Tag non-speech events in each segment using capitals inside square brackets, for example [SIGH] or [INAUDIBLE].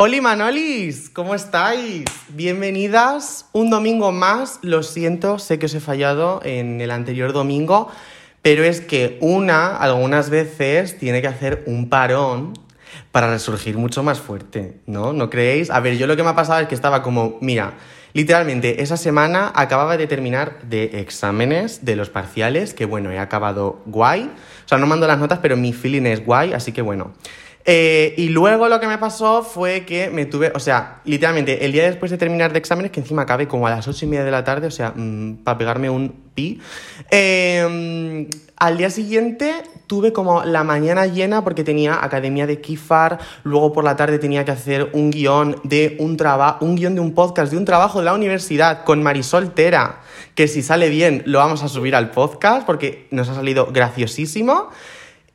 Oli Manolis, ¿cómo estáis? Bienvenidas un domingo más. Lo siento, sé que os he fallado en el anterior domingo, pero es que una algunas veces tiene que hacer un parón para resurgir mucho más fuerte, ¿no? ¿No creéis? A ver, yo lo que me ha pasado es que estaba como, mira, literalmente esa semana acababa de terminar de exámenes de los parciales, que bueno, he acabado guay. O sea, no mando las notas, pero mi feeling es guay, así que bueno. Eh, y luego lo que me pasó fue que me tuve, o sea, literalmente el día después de terminar de exámenes, que encima acabé como a las ocho y media de la tarde, o sea, mm, para pegarme un pi, eh, al día siguiente tuve como la mañana llena porque tenía academia de Kifar, luego por la tarde tenía que hacer un guion de un trabajo, un guion de un podcast, de un trabajo de la universidad con Marisol Tera, que si sale bien lo vamos a subir al podcast porque nos ha salido graciosísimo.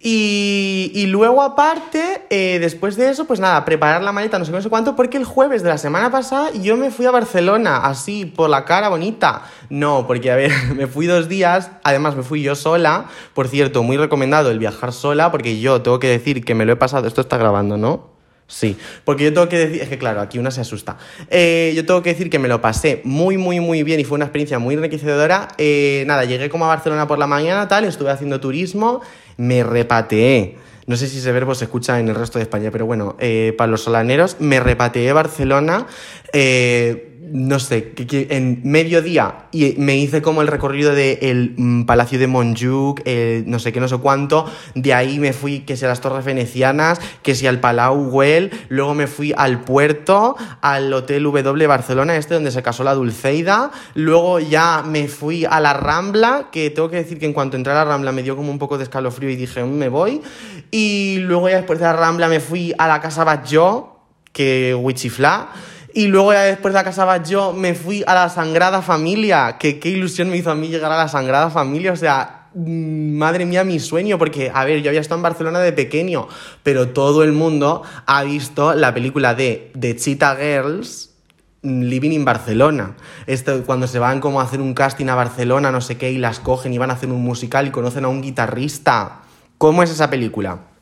Y, luego aparte, eh, después de eso, pues nada, preparar la maleta, no sé, no sé cuánto, porque el jueves de la semana pasada yo me fui a Barcelona, así, por la cara bonita. No, porque a ver, [LAUGHS] me fui dos días, además me fui yo sola, por cierto, muy recomendado el viajar sola, porque yo tengo que decir que me lo he pasado, esto está grabando, ¿no? Sí, porque yo tengo que decir, es que claro, aquí una se asusta. Eh, yo tengo que decir que me lo pasé muy, muy, muy bien y fue una experiencia muy enriquecedora. Eh, nada, llegué como a Barcelona por la mañana, tal, estuve haciendo turismo, me repateé. No sé si ese verbo se escucha en el resto de España, pero bueno, eh, para los solaneros, me repateé Barcelona. Eh, no sé, en mediodía y me hice como el recorrido del mm, Palacio de Montjuic, no sé qué, no sé cuánto. De ahí me fui, que si las Torres Venecianas, que si al Palau Güell. Luego me fui al puerto, al Hotel W Barcelona, este donde se casó la Dulceida. Luego ya me fui a la Rambla, que tengo que decir que en cuanto entré a la Rambla me dio como un poco de escalofrío y dije, "Mm, me voy. Y luego ya después de la Rambla me fui a la Casa Batlló, que Wichiflá. Y luego ya después de la casa yo me fui a la Sagrada Familia, que qué ilusión me hizo a mí llegar a la Sagrada Familia, o sea, mm, madre mía, mi sueño, porque, a ver, yo había estado en Barcelona de pequeño, pero todo el mundo ha visto la película de The Cheetah Girls, mm, Living in Barcelona. Esto, cuando se van como a hacer un casting a Barcelona, no sé qué, y las cogen y van a hacer un musical y conocen a un guitarrista. ¿Cómo es esa película?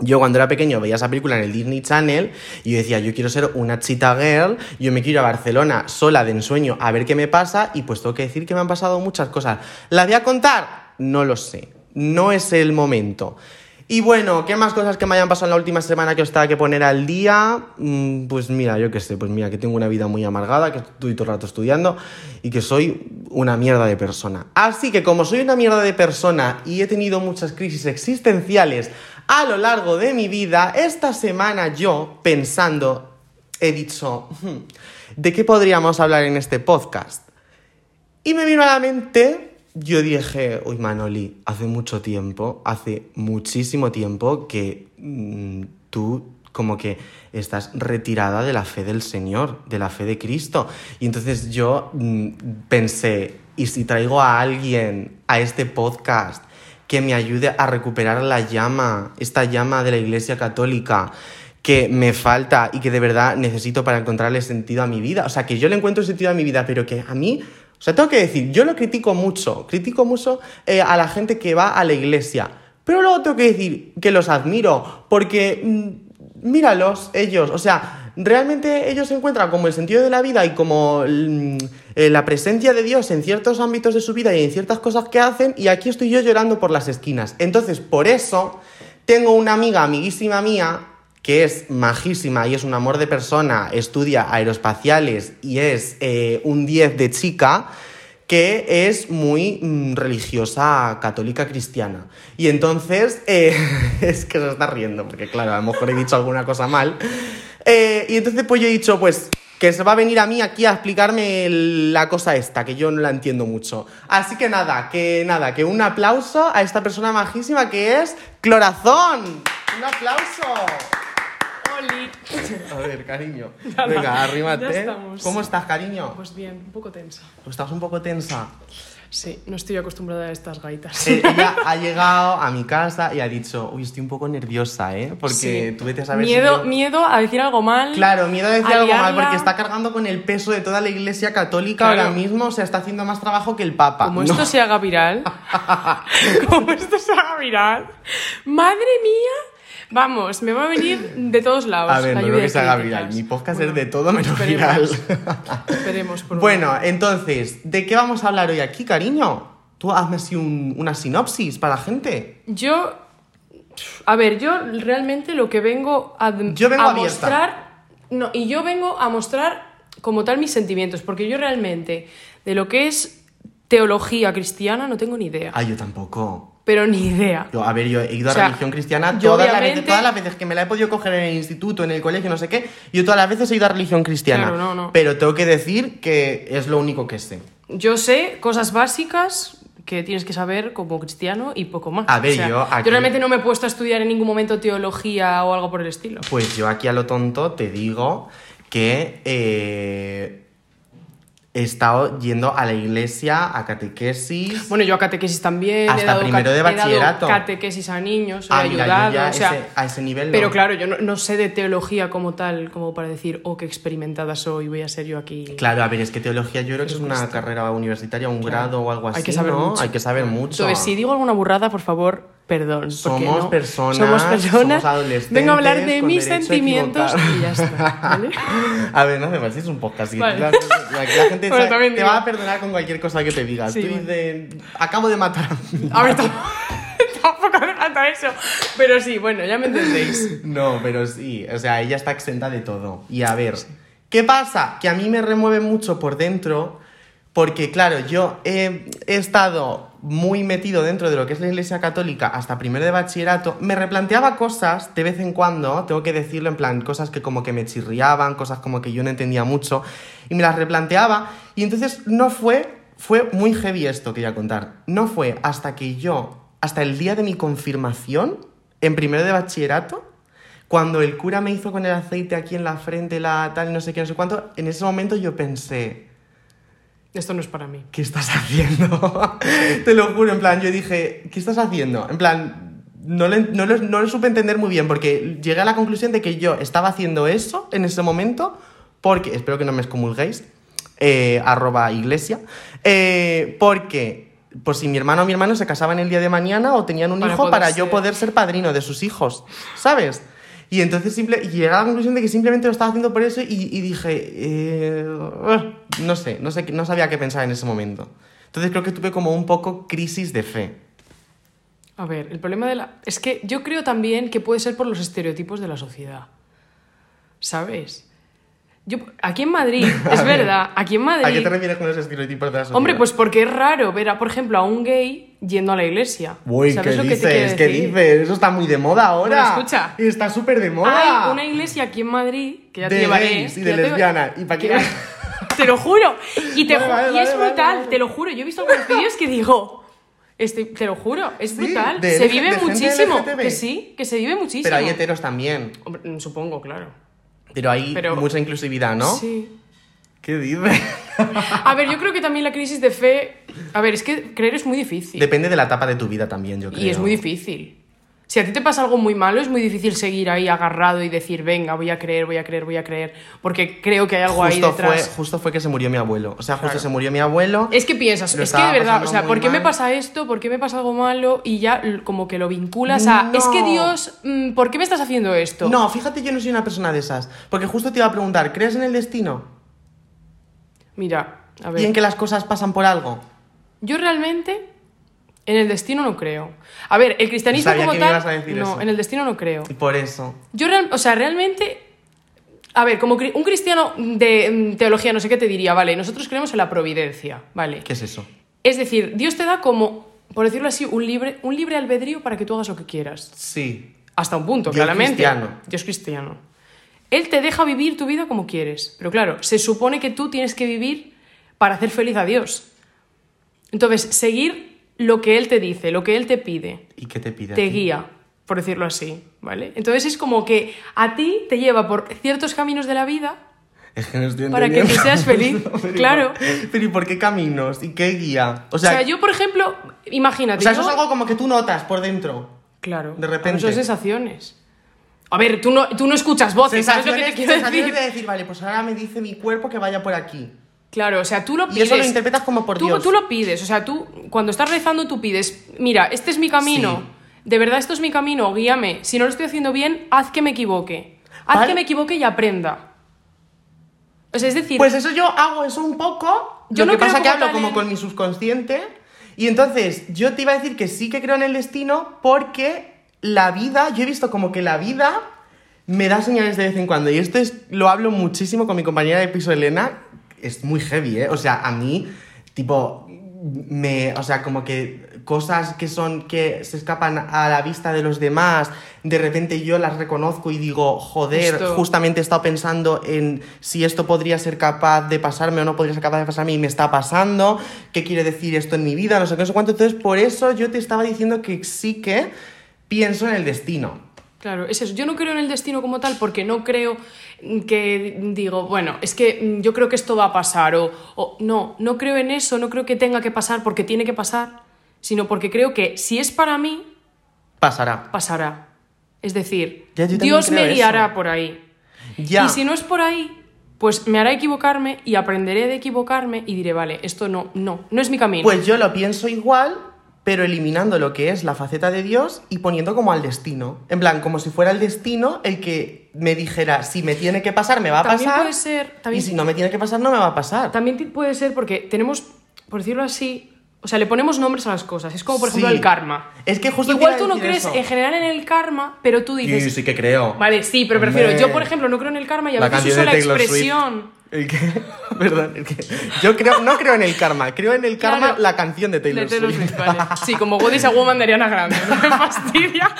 Yo cuando era pequeño veía esa película en el Disney Channel y yo decía, yo quiero ser una cheetah girl, yo me quiero ir a Barcelona sola de ensueño a ver qué me pasa y pues tengo que decir que me han pasado muchas cosas. ¿La voy a contar? No lo sé, no es el momento. Y bueno, ¿qué más cosas que me hayan pasado en la última semana que os tenga que poner al día? Mm, Pues mira, yo qué sé, pues mira, que tengo una vida muy amargada, que estoy todo el rato estudiando y que soy una mierda de persona. Así que como soy una mierda de persona y he tenido muchas crisis existenciales a lo largo de mi vida, esta semana yo, pensando, he dicho, "Hmm, ¿de qué podríamos hablar en este podcast? Y me vino a la mente, yo dije, uy Manoli, hace mucho tiempo, hace muchísimo tiempo que mm, tú como que estás retirada de la fe del Señor, de la fe de Cristo. Y entonces yo mm, pensé, ¿y si traigo a alguien a este podcast que me ayude a recuperar la llama, esta llama de la Iglesia Católica? que me falta y que de verdad necesito para encontrarle sentido a mi vida. O sea, que yo le encuentro sentido a mi vida, pero que a mí o sea, tengo que decir, yo lo critico mucho, critico mucho eh, a la gente que va a la iglesia, pero luego tengo que decir que los admiro, porque mm, míralos ellos, o sea, realmente ellos encuentran como el sentido de la vida y como mm, eh, la presencia de Dios en ciertos ámbitos de su vida y en ciertas cosas que hacen, y aquí estoy yo llorando por las esquinas. Entonces, por eso, tengo una amiga, amiguísima mía, que es majísima y es un amor de persona, estudia aeroespaciales y es eh, un 10 de chica, que es muy mm, religiosa, católica, cristiana. Y entonces, eh, [LAUGHS] es que se está riendo, porque claro, a lo mejor he dicho alguna cosa mal. Eh, y entonces pues yo he dicho, pues que se va a venir a mí aquí a explicarme la cosa esta, que yo no la entiendo mucho. Así que nada, que nada, que un aplauso a esta persona majísima que es Clorazón. Un aplauso. A ver, cariño. [LAUGHS] Venga, arrímate. ¿Cómo estás, cariño? Pues bien, un poco tensa. ¿Estás un poco tensa? Sí, no estoy acostumbrada a estas gaitas. Eh, [LAUGHS] ella ha llegado a mi casa y ha dicho, uy, estoy un poco nerviosa, ¿eh? Porque Sí. tú vete a saber si miedo, yo- miedo a decir algo mal. Claro, miedo a decir a algo mal liarla. porque está cargando con el peso de toda la iglesia católica Claro. ahora mismo, o sea, está haciendo más trabajo que el Papa. Como No. esto se haga viral. [LAUGHS] como esto se haga viral. Madre mía. Vamos, me va a venir de todos lados. A ver, la no creo que se haga viral. Mi podcast Bueno, es de todo menos esperemos. viral. Esperemos por [LAUGHS] Bueno, entonces, ¿de qué vamos a hablar hoy aquí, cariño? Tú hazme así un- una sinopsis para la gente. Yo. A ver, yo realmente lo que vengo a, Yo vengo a abierta. mostrar. No, y yo vengo a mostrar como tal mis sentimientos, porque yo realmente de lo que es teología cristiana no tengo ni idea. Ah, yo tampoco. Pero ni idea. Yo, a ver, yo he ido O a sea, religión cristiana yo todas, las veces, todas las veces que me la he podido coger en el instituto, en el colegio, no sé qué. Yo todas las veces he ido a religión cristiana. Claro, no, no. Pero tengo que decir que es lo único que sé. Yo sé cosas básicas que tienes que saber como cristiano y poco más. A ver, yo aquí- realmente no me he puesto a estudiar en ningún momento teología o algo por el estilo. Pues yo aquí a lo tonto te digo que eh, he estado yendo a la iglesia, a catequesis. Bueno, yo a catequesis también. Hasta he dado primero de he dado bachillerato. catequesis a niños, he Ah, ayudado, o sea, ese- a ese nivel no. Pero claro, yo no, no sé de teología como tal, como para decir, oh, qué experimentada soy, voy a ser yo aquí. Claro, a ver, es que teología yo creo que es una carrera universitaria, un grado o algo así. Hay que saber ¿no? mucho. Hay que saber mucho. Entonces, si digo alguna burrada, por favor, perdón. Somos no- personas, somos personas. somos adolescentes Vengo a hablar de mis sentimientos y ya está. ¿vale? A ver, no hace falta, si es un podcast. Vale. la, la- la gente [LAUGHS] Bueno, te digo. va a perdonar con cualquier cosa que te digas. Sí, Tú bueno. dices, acabo de matar a mi A ver, [LAUGHS] tampoco, hace falta eso. Pero sí, bueno, ya me entendéis. No, pero sí, o sea, ella está exenta de todo. Y a ver, ¿qué pasa? Que a mí me remueve mucho por dentro, porque claro, yo he, he estado muy metido dentro de lo que es la Iglesia Católica hasta primero de bachillerato, me replanteaba cosas de vez en cuando, tengo que decirlo en plan, cosas que como que me chirriaban, cosas como que yo no entendía mucho, y me las replanteaba, y entonces no fue, fue muy heavy esto que voy a contar, no fue hasta que yo, hasta el día de mi confirmación, en primero de bachillerato, cuando el cura me hizo con el aceite aquí en la frente, la tal, no sé qué, no sé cuánto, en ese momento yo pensé, Esto no es para mí. ¿qué estás haciendo? [LAUGHS] Te lo juro, en plan, yo dije, ¿qué estás haciendo? En plan, no lo, no, lo, no lo supe entender muy bien, porque llegué a la conclusión de que yo estaba haciendo eso en ese momento, porque, espero que no me excomulguéis, eh, arroba iglesia, eh, porque... Pues si mi hermano o mi hermano se casaban el día de mañana o tenían un Para hijo para yo poder ser padrino de sus hijos, ¿sabes? Y entonces simple, y llegué a la conclusión de que simplemente lo estaba haciendo por eso y, y dije, eh, no sé, no sé, no sabía qué pensar en ese momento. Entonces creo que tuve como un poco crisis de fe. A ver, el problema de la... Es que yo creo también que puede ser por los estereotipos de la sociedad. ¿Sabes? Yo, aquí en Madrid, [LAUGHS] es verdad, aquí en Madrid... ¿A qué te refieres con los estereotipos de la sociedad? Hombre, pues porque es raro ver, a, por ejemplo, a un gay yendo a la iglesia. Uy, ¿qué ¿Sabes lo que dices? te quiero ¿Qué decir? dices? Eso está muy de moda ahora. Bueno, escucha. Está súper de moda. Hay una iglesia aquí en Madrid que ya te De llevaré. gays y que de ya te-. ¿Y para qué? que- [LAUGHS] Te lo juro. Y, te Vale, ju- vale, y es vale, brutal, te lo juro. Yo he visto algunos vídeos que digo. Este, te lo juro, es Sí, brutal. se vive muchísimo. Que sí, que se vive muchísimo. Pero hay heteros también. Hombre, supongo, claro. Pero hay Pero- mucha inclusividad, ¿no? Sí. ¿Qué dices? A ver, yo creo que también la crisis de fe. A ver, es que creer es muy difícil. Depende de la etapa de tu vida también, yo creo. Y es muy difícil. Si a ti te pasa algo muy malo, es muy difícil seguir ahí agarrado y decir, venga, voy a creer, voy a creer, voy a creer. Porque creo que hay algo ahí Justo fue, detrás. justo fue que se murió mi abuelo. O sea, justo Claro. se murió mi abuelo. Es que piensas, es que de verdad, o sea, ¿por qué me pasa esto? ¿Por qué me pasa algo malo? Y ya como que lo vinculas a, es que. Dios, mm, ¿por qué me estás haciendo esto? No, fíjate, yo no soy una persona de esas. Porque justo te iba a preguntar, ¿crees en el destino? Mira, a ¿Y en ver, que las cosas pasan por algo? yo realmente en el destino no creo. A ver, el cristianismo Sabía como que me tal, ibas a decir no, eso. en el destino no creo. Y por eso. Yo, real- o sea, realmente. A ver, como cri- un cristiano de mm, teología, no sé qué te diría, vale, nosotros creemos en la providencia, ¿vale? ¿Qué es eso? Es decir, Dios te da como, por decirlo así, un libre, un libre albedrío para que tú hagas lo que quieras. Sí. Hasta un punto, Dios claramente. cristiano. Dios cristiano. Él te deja vivir tu vida como quieres. Pero claro, se supone que tú tienes que vivir para hacer feliz a Dios. Entonces, seguir lo que Él te dice, lo que Él te pide ¿Y qué te pide? te guía, por decirlo así, ¿vale? Entonces es como que a ti te lleva por ciertos caminos de la vida Es que no estoy Para que tú seas feliz, [LAUGHS] Pero ¿y claro. Pero ¿y por qué caminos? ¿Y qué guía? O O sea, yo, por ejemplo, imagínate. o sea, eso yo- es algo como que tú notas por dentro. Claro. de repente. Son sensaciones. A ver, tú no, tú no escuchas voces, ¿sabes lo que te quiero decir? de decir, vale, pues ahora me dice mi cuerpo que vaya por aquí. Claro, o sea, tú lo Y pides. eso lo interpretas como por tú, Dios. Tú lo pides, o sea, tú cuando estás rezando tú pides, mira, este es mi camino, Sí. de verdad esto es mi camino, guíame. Si no lo estoy haciendo bien, haz que me equivoque. Haz Vale. que me equivoque y aprenda. O sea, es decir, Pues eso yo hago eso un poco. Yo lo no que pasa que hablo como en- con mi subconsciente. Y entonces yo te iba a decir que sí que creo en el destino porque la vida, yo he visto como que la vida me da señales de vez en cuando. Y esto es, lo hablo muchísimo con mi compañera de piso Elena. Es muy heavy, ¿eh? O sea, a mí, tipo, me, o sea, como que cosas que son, que se escapan a la vista de los demás, de repente yo las reconozco y digo, joder, justamente he estado pensando en si esto podría ser capaz de pasarme o no podría ser capaz de pasarme y me está pasando, qué quiere decir esto en mi vida, no sé qué, no sé cuánto. Entonces, por eso yo te estaba diciendo que sí que pienso en el destino. Claro, es eso. Yo no creo en el destino como tal porque no creo que digo, bueno, es que mm, yo creo que esto va a pasar o, o- no, no creo en eso, no creo que tenga que pasar porque tiene que pasar, sino porque creo que si es para mí, Pasará. pasará. Es decir, Ya, Dios me guiará eso. por ahí. Ya. Y si no es por ahí, pues me hará equivocarme y aprenderé de equivocarme y diré, vale, esto no, no, no es mi camino. Pues yo lo pienso igual, pero eliminando lo que es la faceta de Dios y poniendo como al destino. En plan, como si fuera el destino el que me dijera, si me tiene que pasar, me va a También pasar. puede ser- también- Y si no me tiene que pasar, no me va a pasar. También puede ser porque tenemos, por decirlo así, o sea, le ponemos nombres a las cosas. Es como, por ejemplo, Sí. el karma. Es que justo Igual tú no crees eso. en general en el karma, pero tú dices. Sí, sí que creo. Vale, sí, pero prefiero. Yo, por ejemplo, no creo en el karma y a La veces uso de la Swift. ¿El qué? [LAUGHS] Perdón, el que... Yo creo, no creo en el karma, creo en el karma Claro. la canción de Taylor, Swift. Vale. [LAUGHS] Sí, como is a Woman de Ariana Grande. No me fastidia.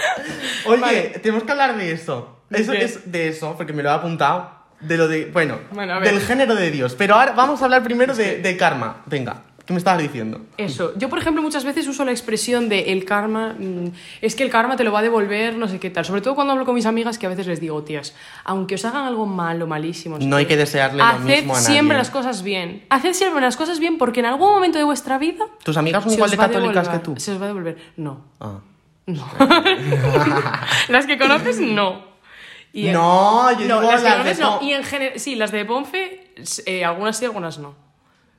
Oye, Vale. tenemos que hablar de eso. ¿De Eso qué? es de eso, porque me lo he apuntado. De lo de. Bueno, Bueno, a ver. del género de Dios. Pero ahora vamos a hablar primero de, de karma. Venga, ¿qué me estabas diciendo? Eso. Yo, por ejemplo, muchas veces uso la expresión de el karma. mm, es que el karma te lo va a devolver, no sé qué tal. Sobre todo cuando hablo con mis amigas, que a veces les digo, tías, aunque os hagan algo malo, malísimo. No hay que desearle lo mismo a nadie. siempre las cosas bien. Haced siempre las cosas bien porque en algún momento de vuestra vida. ¿Tus amigas son igual de católicas que tú? Se os va a devolver. No. Ah. [LAUGHS] las que conoces, no. Y, No, yo no, digo las que las conoces no. Y en general, sí, las de Ponfe, eh, algunas sí, algunas no.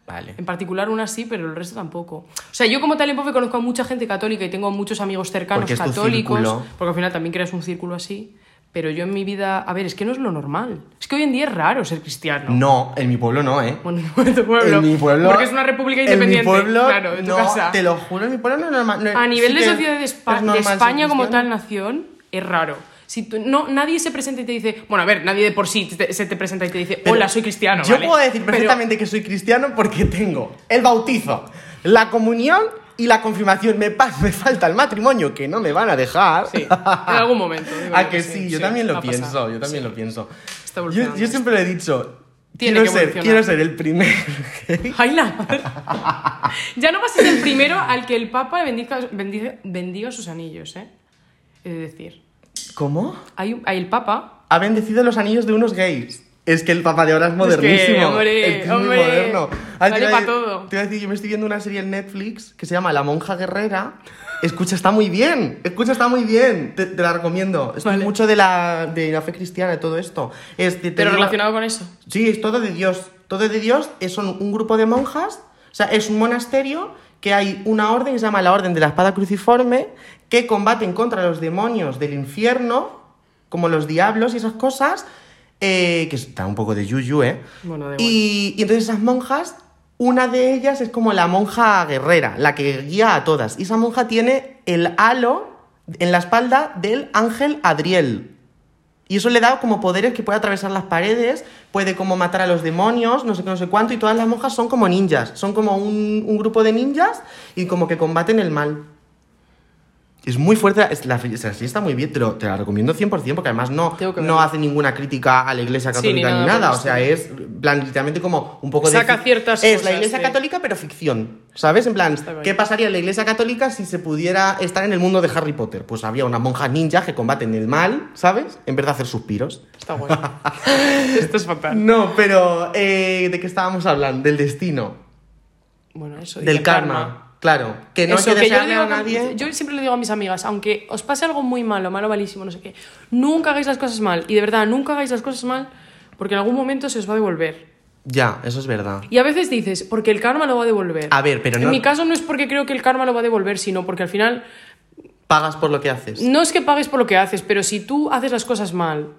Vale. En particular unas sí, pero el resto tampoco. O sea, yo como tal en conozco a mucha gente católica y tengo muchos amigos cercanos Porque católicos, porque al final también creas un círculo así. Pero yo en mi vida, a ver, es que no es lo normal. Es que hoy en día es raro ser cristiano. No, en mi pueblo no, ¿eh? [LAUGHS] Bueno, en tu pueblo. En mi pueblo. Porque es una república en independiente. mi pueblo, claro, de tu no, casa. Te lo juro, en mi pueblo no es normal. no- A nivel sí de sociedad de, de España como tal nación, es raro. Si tú- no, nadie se presenta y te dice, bueno, a ver, nadie de por sí te- se te presenta y te dice, Pero hola, soy cristiano. Yo ¿vale? puedo decir Pero- perfectamente que soy cristiano porque tengo el bautizo, la comunión y la confirmación. Me, me falta el matrimonio que no me van a dejar. Sí, en algún momento. [LAUGHS] ¿A yo que sí? Yo sí, también lo pienso, yo también lo pienso. Yo, siempre lo he dicho. Tiene quiero, que ser, quiero ser el primer gay. [LAUGHS] ¡Ay, la ya no vas a ser el primero al que el Papa bendiga, bendiga, bendiga sus anillos, ¿eh? De decir. ¿Cómo? Hay, hay el Papa. Ha bendecido los anillos de unos gays. Es que el papá de ahora es que, modernísimo. hombre, el tío es muy hombre, moderno. Ah, vale te iba a pa' decir- todo. Te iba a decir, yo me estoy viendo una serie en Netflix que se llama La monja guerrera. Escucha, está muy bien. Escucha, está muy bien. Te, te la recomiendo. Estoy Vale. mucho de la, de la fe cristiana y todo esto. Este, te Pero relacionado con eso. Sí, es todo de Dios. Todo de Dios. Es son un grupo de monjas. O sea, es un monasterio que hay una orden que se llama la Orden de la Espada Cruciforme que combaten contra los demonios del infierno, como los diablos y esas cosas. eh, que está un poco de yuyu, ¿eh? Bueno, y, y entonces esas monjas, una de ellas es como la monja guerrera, la que guía a todas. Y esa monja tiene el halo en la espalda del ángel Adriel. Y eso le da como poderes que puede atravesar las paredes, puede como matar a los demonios, no sé qué, no sé cuánto, y todas las monjas son como ninjas, son como un, un grupo de ninjas y como que combaten el mal. Es muy fuerte, es la, o sea, sí está muy bien, te, lo- te la recomiendo 100% porque además no, no hace ninguna crítica a la iglesia católica ni ni nada o sea, es en plan, literalmente como un poco de... Saca fic- ciertas Es la cosas, iglesia sí. católica pero ficción, ¿sabes? En plan. ¿qué pasaría en la iglesia católica si se pudiera estar en el mundo de Harry Potter? Pues había unas monjas ninjas que combaten el mal, ¿sabes? En vez de hacer suspiros. Está bueno. [LAUGHS] Esto es fatal. No, pero ¿de qué estábamos hablando? Del destino, Bueno, eso. del el karma. Claro, que no Eso, hay que que yo, digo a nadie... yo siempre le digo a mis amigas, aunque os pase algo muy malo, malo, malísimo, no sé qué, nunca hagáis las cosas mal. Y de verdad, nunca hagáis las cosas mal porque en algún momento se os va a devolver. Ya, eso es verdad. Y a veces dices, porque el karma lo va a devolver. A ver, pero En no- mi caso no es porque creo que el karma lo va a devolver, sino porque al final Pagas por lo que haces. no es que pagues por lo que haces, pero si tú haces las cosas mal,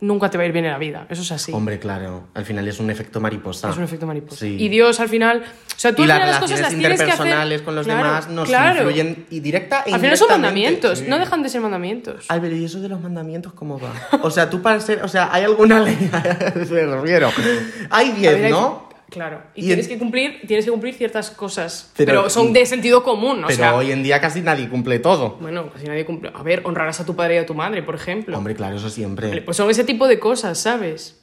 nunca te va a ir bien en la vida. Eso es así. Hombre, claro, al final es un efecto mariposa. Es un efecto mariposa. Sí. Y Dios al final. O sea, tú y al las final las cosas relaciones las tienes que hacer. interpersonales con los Claro, demás nos claro. influyen y directa e Al final son mandamientos, Sí. no dejan de ser mandamientos. Ay, pero ¿y eso de los mandamientos cómo va? O sea, tú para ser... O sea, ¿hay alguna ley? [LAUGHS] Me refiero. Hay A ver, 10, hay- ¿no? Claro. Y, Y tienes, en- que cumplir, tienes que cumplir ciertas cosas. Pero- Pero, son de sentido común, o Pero sea. hoy en día casi nadie cumple todo. Bueno, casi nadie cumple. A ver, honrarás a tu padre y a tu madre, por ejemplo. Hombre, claro, eso siempre. Pues son ese tipo de cosas, ¿sabes?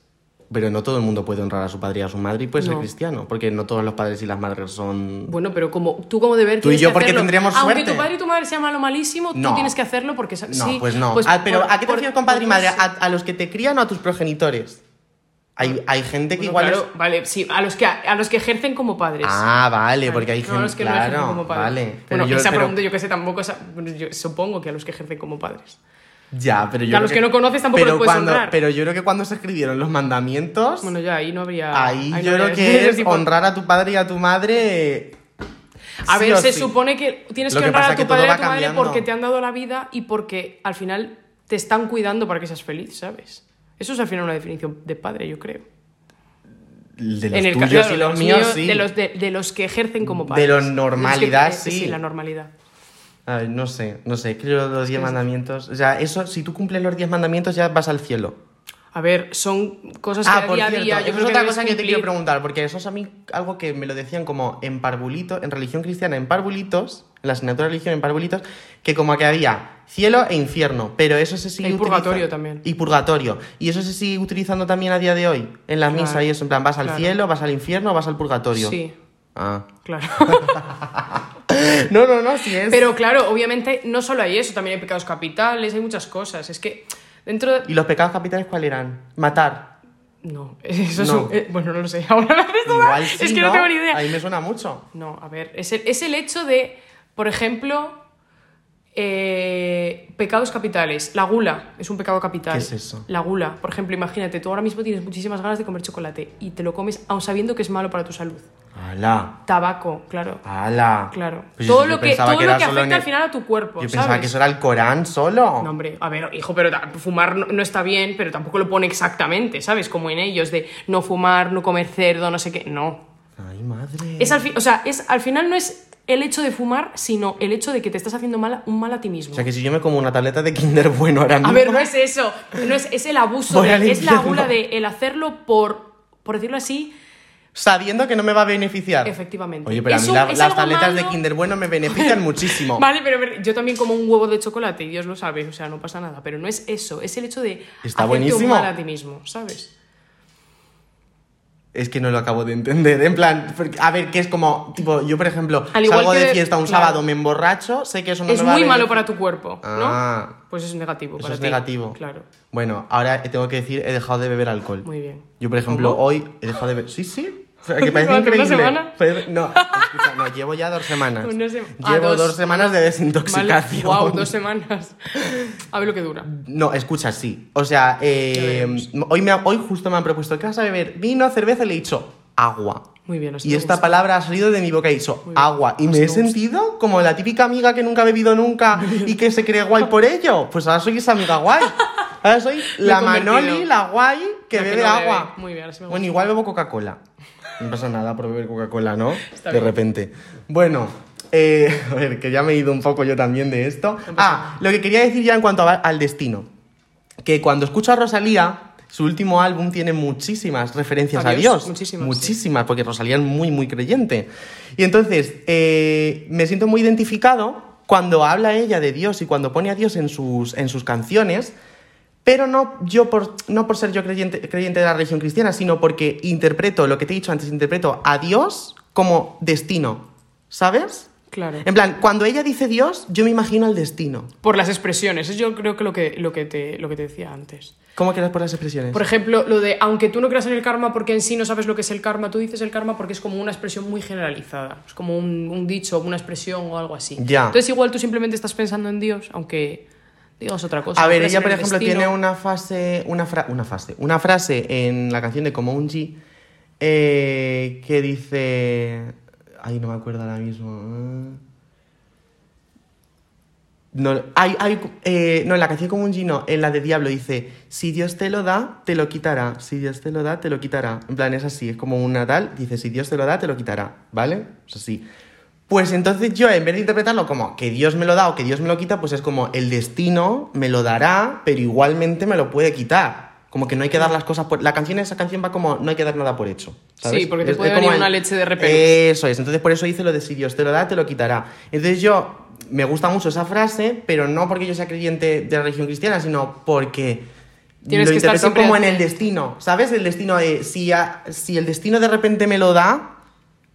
Pero no todo el mundo puede honrar a su padre y a su madre y puede ser No. cristiano, porque no todos los padres y las madres son... Bueno, pero como tú como deber Tú y yo, que porque hacerlo. tendríamos Aunque suerte. tu padre y tu madre sean malo malísimo, No. tú tienes que hacerlo porque No, sí, pues no. pues Ah, pero por- ¿a qué te refieres con padre y madre? eso. ¿A, a los que te crían o a tus progenitores? Hay, hay gente que Bueno, igual claro, es... vale, sí, a los que a los que ejercen como padres. Ah, vale, porque hay no gente... a los que no ejercen claro, como padres. vale. Bueno, yo- esa pero- pregunta yo que sé tampoco, esa- yo supongo que a los que ejercen como padres. Ya, pero yo Que a creo los que no conoces tampoco pero los puedes cuando, honrar. Pero yo creo que cuando se escribieron los mandamientos, Bueno, ya ahí no habría. ahí no yo habría creo [LAUGHS] que es honrar a tu padre y a tu madre... A sí ver, se sí. supone que tienes Lo que que honrar a que tu padre y a tu madre cambiando. porque te han dado la vida y porque al final te están cuidando para que seas feliz, ¿sabes? Eso es al final una definición de padre, yo creo. De los en el tuyos caso y de los míos, sí. De los, de, de los que ejercen como De padres. la los que- normalidad, sí. Sí, la normalidad. Ay, no sé, no sé, creo los diez mandamientos... O sea, eso, si tú cumples los diez mandamientos ya vas al cielo. A ver, son cosas que Ah, a por día a cierto, día eso yo es creo otra debes cosa que te quiero preguntar, porque eso es a mí algo que me lo decían como en parvulitos, en religión cristiana, en parvulitos, en la asignatura de religión en parvulitos, que como que había cielo e infierno, pero eso se sigue Y purgatorio también. Y purgatorio. Y eso se sigue utilizando también a día de hoy, en la Claro, misa y eso, en plan, vas al claro. cielo, vas al infierno, vas al purgatorio. Sí, Ah. claro. [LAUGHS] No, no, no, sí es. Pero claro, obviamente no solo hay eso, también hay pecados capitales, hay muchas cosas. Es que dentro de... ¿Y los pecados capitales cuáles eran? Matar. No, [LAUGHS] eso es No. un- eh, bueno, no lo sé. [LAUGHS] Ahora la haces sí, es que no, tengo ni idea. A mí me suena mucho. No, a ver, es el, es el hecho de, por ejemplo, eh, pecados capitales. La gula es un pecado capital. ¿Qué es eso? La gula. Por ejemplo, imagínate, tú ahora mismo tienes muchísimas ganas de comer chocolate y te lo comes aun sabiendo que es malo para tu salud. ¡Hala! Tabaco, claro. ¡Hala! Claro. Pues todo yo lo que, todo lo que afecta el- al final a tu cuerpo. Yo pensaba que eso era el Corán solo. No, hombre, a ver, hijo, pero fumar no, no está bien, pero tampoco lo pone exactamente, ¿sabes? Como en ellos, de no fumar, no comer cerdo, no sé qué. No. Ay, madre. Es al, fi- o sea, es, al final no es el hecho de fumar, sino el hecho de que te estás haciendo mal, un mal a ti mismo. O sea que si yo me como una tableta de Kinder bueno ahora mismo. A ver, no es eso, no es, es el abuso, [LAUGHS] de- es la gula de el hacerlo por, por decirlo así, Sabiendo que no me va a beneficiar. efectivamente. Oye, pero a mí un- la- es las tabletas de. Kinder bueno me benefician [LAUGHS] muchísimo. Vale, pero, pero yo también como un huevo de chocolate y Dios lo sabe, o sea, no pasa nada. Pero no es eso, es el hecho de Está buenísimo. mal a ti mismo, ¿sabes? Es que no lo acabo de entender. En plan, a ver, que es como, tipo, yo por ejemplo, Al igual salgo de que- fiesta un claro. sábado, me emborracho, sé que eso no es me va a muy malo para tu cuerpo, ¿no? Ah. Pues es negativo Eso para es ti. negativo. Claro, Bueno, ahora tengo que decir, he dejado de beber alcohol. muy bien. Yo, por ejemplo, ¿Cómo? hoy he dejado de beber. Sí, sí. Que parece ¿Durante una semana? No, [LAUGHS] escucha, no, llevo ya dos semanas. Una sema- Ah, Llevo dos. dos semanas de desintoxicación. Vale. Wow, dos semanas. A ver lo que dura. No, escucha, sí. O sea, eh, hoy, me ha- hoy justo me han propuesto, ¿qué vas a beber? Vino, cerveza, y le he dicho agua. Muy bien, así Y esta gusta. palabra ha salido de mi boca y he dicho Muy bien. agua. Y me he gusta. sentido como la típica amiga que nunca ha bebido nunca [LAUGHS] y que se cree guay por ello. Pues ahora soy esa amiga guay. Ahora soy la. Manoli, la guay que La que bebe no agua. bebe. Muy bien, así me Bueno, gusta. igual bebo Coca-Cola. No pasa nada por beber Coca-Cola, ¿no? Está de bien. repente. Bueno, eh, [LAUGHS] a ver, que ya me he ido un poco yo también de esto. Ah, lo que quería decir ya en cuanto a- al destino. Que cuando escucho a Rosalía, su último álbum tiene muchísimas referencias a, A Dios. Muchísimas, Muchísimas, porque Rosalía es muy, muy creyente. Y entonces, eh, me siento muy identificado cuando habla ella de Dios y cuando pone a Dios en sus, en sus canciones, pero no yo por, no por ser yo creyente, creyente de la religión cristiana, sino porque interpreto, lo que te he dicho antes, interpreto a Dios como destino, ¿sabes? Claro. En plan, cuando ella dice Dios, yo me imagino el destino. Por las expresiones, es yo creo que lo que, lo que, te, lo que te decía antes. ¿Cómo quedas por las expresiones? Por ejemplo, lo de, aunque tú no creas en el karma porque en sí no sabes lo que es el karma, tú dices el karma porque es como una expresión muy generalizada. Es como un, un dicho, una expresión o algo así. Ya. Entonces igual tú simplemente estás pensando en Dios, aunque digas otra cosa. A ver, ella, por el ejemplo, destino. tiene una fase, una, fra- una fase, una frase en la canción de Como un G eh, que dice... Ay, no me acuerdo ahora mismo. No, hay, hay, eh, no, en la canción Como un G no, en la de Diablo dice, si Dios te lo da, te lo quitará, si Dios te lo da, te lo quitará. En plan, es así, es como una tal, dice, si Dios te lo da, te lo quitará, ¿vale? Es así. Pues entonces yo, en vez de interpretarlo como que Dios me lo da o que Dios me lo quita, pues es como el destino me lo dará, pero igualmente me lo puede quitar. Como que no hay que dar las cosas por... La canción, esa canción va como no hay que dar nada por hecho. ¿sabes? Sí, porque te Es- puede es como venir una leche de repente. Eso es, entonces por eso dice lo de si Dios te lo da, te lo quitará. Entonces yo, me gusta mucho esa frase, pero no porque yo sea creyente de la religión cristiana, sino porque... Tienes lo que estar interpreto siempre como en el destino, ¿sabes? El destino de si, a- si el destino de repente me lo da,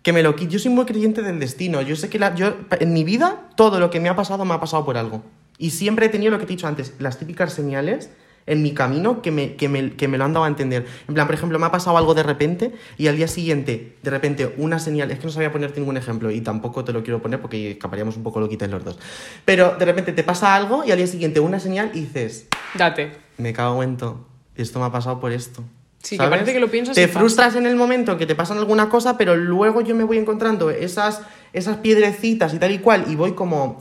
que me lo quite. Yo soy muy creyente del destino. Yo sé que la- yo, en mi vida todo lo que me ha pasado me ha pasado por algo. Y siempre he tenido lo que te he dicho antes, las típicas señales en mi camino que me, que, me, que me lo han dado a entender. En plan, por ejemplo, me ha pasado algo de repente y al día siguiente, de repente, una señal, es que no sabía ponerte ningún ejemplo y tampoco te lo quiero poner porque escaparíamos un poco loquitas los dos. Pero de repente te pasa algo y al día siguiente una señal y dices, Date. me cago en todo. Esto me ha pasado por esto. Sí, que parece que lo piensas Te pasa. frustras en el momento que te pasan alguna cosa, pero luego yo me voy encontrando esas, esas piedrecitas y tal y cual, y voy como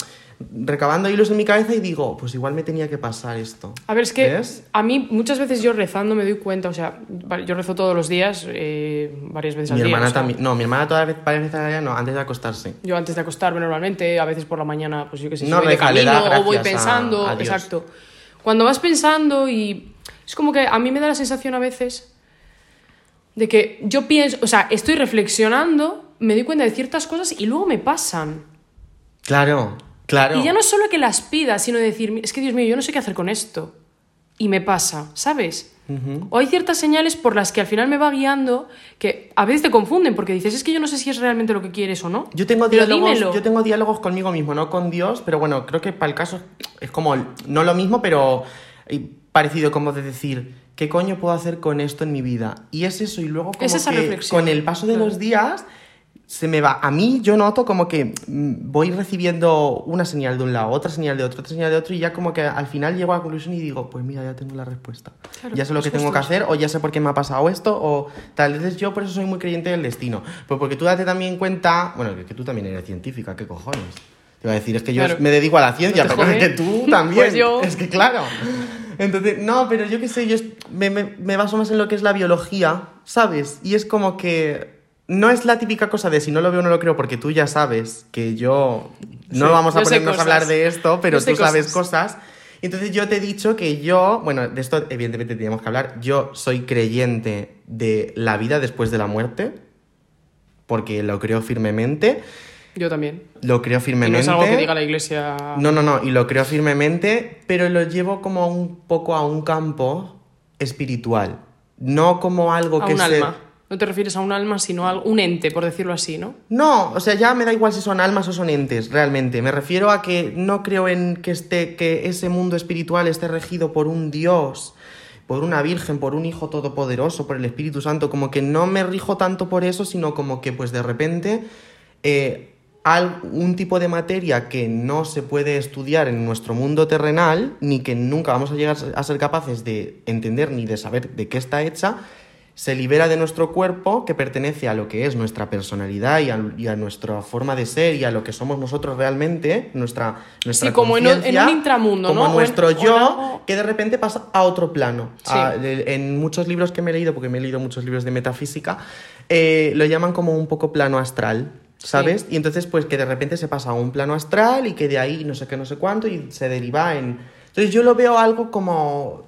recabando hilos en mi cabeza y digo, pues igual me tenía que pasar esto. A ver, es que ¿Ves? a mí muchas veces yo rezando me doy cuenta, o sea, yo rezo todos los días, eh, varias veces Mi al día. hermana o sea, también. No, mi hermana todas las veces, varias veces al día, no, antes de acostarse. Yo antes de acostarme normalmente, a veces por la mañana, pues yo que sé, si No voy de camino o voy a- pensando, a exacto. Cuando vas pensando y es como que a mí me da la sensación a veces de que yo pienso, o sea, estoy reflexionando, me doy cuenta de ciertas cosas y luego me pasan. Claro, claro. Y ya no es solo que las pida, sino decir, es que Dios mío, yo no sé qué hacer con esto. Y me pasa, ¿sabes? O hay ciertas señales por las que al final me va guiando que a veces te confunden porque dices, es que yo no sé si es realmente lo que quieres o no. Yo tengo, Pero diálogos, dímelo. yo tengo diálogos conmigo mismo, no con Dios, pero bueno, creo que para el caso es como, no lo mismo, pero parecido como de decir, ¿qué coño puedo hacer con esto en mi vida? Y es eso, y luego como Es esa que reflexión, con el paso de claro. los días se me va, a mí yo noto como que mm, voy recibiendo una señal de un lado, otra señal de otro, otra señal de otro, y ya como que al final llego a la conclusión y digo, pues mira, ya tengo la respuesta. Claro, ya sé lo que tengo que hacer, o ya sé por qué me ha pasado esto, o tal. Entonces yo por eso soy muy creyente del destino. Pues porque tú date también cuenta, bueno, que tú también eres científica, ¿qué cojones? Te iba a decir, es que yo Claro. me dedico a la ciencia, No pero es que tú [LAUGHS] también. Pues yo. Es que claro. Entonces, no, pero yo qué sé, yo me, me- me baso más en lo que es la biología, ¿sabes? Y es como que no es la típica cosa de si no lo veo no lo creo, porque tú ya sabes que yo no Sí, vamos a ponernos a hablar de esto, pero tú sabes cosas. cosas. Entonces yo te he dicho que yo, bueno, de esto evidentemente teníamos que hablar, yo soy creyente de la vida después de la muerte, porque lo creo firmemente, Yo también. lo creo Y firmemente. no es algo que diga la iglesia. No, no, no, y lo creo firmemente, pero lo llevo como un poco a un campo espiritual, no como algo a que un se... alma. No te refieres a un alma, sino a un ente, por decirlo así, ¿no? No, o sea, ya me da igual si son almas o son entes, realmente. Me refiero a que no creo en que, esté, que ese mundo espiritual esté regido por un Dios, por una Virgen, por un Hijo Todopoderoso, por el Espíritu Santo. Como que no me rijo tanto por eso, sino como que pues de repente eh, un tipo de materia que no se puede estudiar en nuestro mundo terrenal, ni que nunca vamos a llegar a ser capaces de entender ni de saber de qué está hecha, se libera de nuestro cuerpo, que pertenece a lo que es nuestra personalidad y a, y a nuestra forma de ser y a lo que somos nosotros realmente, nuestra, nuestra Sí, como en un- en conciencia, un intramundo, como nuestro en yo, algo- que de repente pasa a otro plano. Sí. A- de- en muchos libros que me he leído, porque me he leído muchos libros de metafísica, eh, lo llaman como un poco plano astral. ¿Sabes? Y entonces, pues que de repente se pasa a un plano astral y que de ahí no sé qué, no sé cuánto, y se deriva en. Entonces, yo lo veo algo como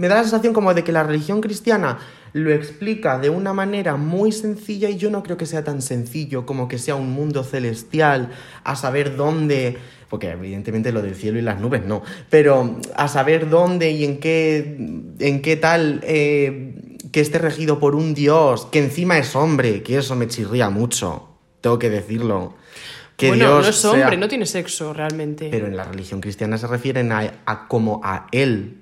me da la sensación como de que la religión cristiana lo explica de una manera muy sencilla y yo no creo que sea tan sencillo como que sea un mundo celestial, a saber dónde porque evidentemente lo del cielo y las nubes no, pero a saber dónde y en qué, en qué tal eh, que esté regido por un dios que encima es hombre, que eso me chirría mucho, tengo que decirlo. Que bueno, Dios no es hombre, sea- no tiene sexo realmente. Pero en la religión cristiana se refieren a, a como a él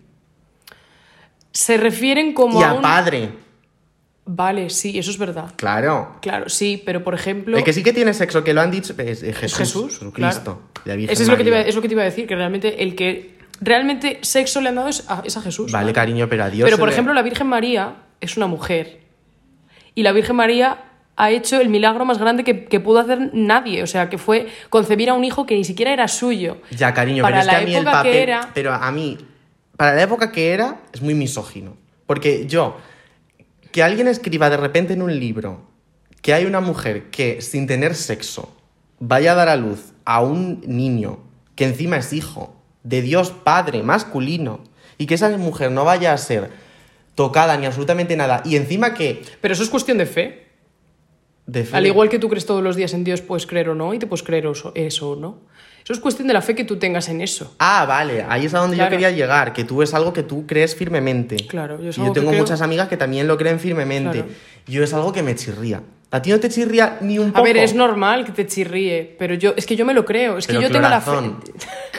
Se refieren como y a a un... padre, Vale, sí, eso es verdad. claro. Claro, sí, pero por ejemplo... El que sí que tiene sexo, que lo han dicho, es, es Jesús, Jesús, Virgen Eso es lo, que te iba, María. es lo que te iba a decir, que realmente el que realmente sexo le han dado es a, es a Jesús. Vale, ¿vale? cariño, pero a Dios Pero por le- ejemplo, la Virgen María es una mujer. Y la Virgen María ha hecho el milagro más grande que, que pudo hacer nadie. O sea, que fue concebir a un hijo que ni siquiera era suyo. Ya, cariño, Para pero es que la a mí el papel. era- Pero a mí, para la época que era, es muy misógino. Porque yo, que alguien escriba de repente en un libro que hay una mujer que sin tener sexo vaya a dar a luz a un niño que encima es hijo de Dios Padre masculino y que esa mujer no vaya a ser tocada ni absolutamente nada y encima que Pero eso es cuestión de fe. De fe- Al igual que tú crees todos los días en Dios, puedes creer o no, y te puedes creer eso, o no. Eso es cuestión de la fe que tú tengas en eso. Ah, vale, ahí es a donde Claro. yo quería llegar, que tú es algo que tú crees firmemente. Claro, yo es Y algo que tengo muchas amigas que también lo creen firmemente. Claro. Yo es algo que me chirría. ¿A ti no te chirría ni un poco? A ver, es normal que te chirríe, pero yo es que yo me lo creo, es que yo tengo la fe.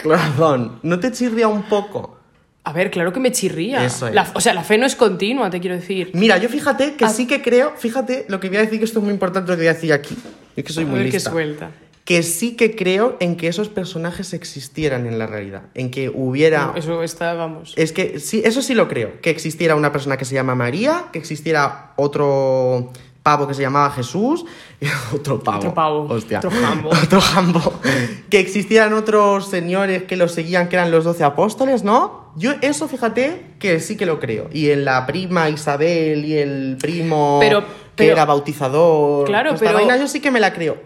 Corazón, ¿no te chirría un poco? A ver, claro que me chirría. Eso es. La- o sea, la fe no es continua, te quiero decir. Mira, yo fíjate que Ah. sí que creo, fíjate lo que voy a decir, que esto es muy importante lo que voy a decir aquí. Es que soy a muy ver lista. suelta. Que sí que creo en que esos personajes existieran en la realidad. En que hubiera. No, eso está, vamos. Es que sí, eso sí lo creo. Que existiera una persona que se llama María, que existiera otro pavo que se llamaba Jesús, [LAUGHS] otro pavo. Otro pavo, Hostia. otro jambo. [LAUGHS] Otro jambo. que existieran otros señores que los seguían, que eran los doce apóstoles, ¿no? Yo eso, fíjate, que sí que lo creo. Y en la prima Isabel y el primo Pero- que pero- era bautizador. Claro, esta pero- vaina yo sí que me la creo.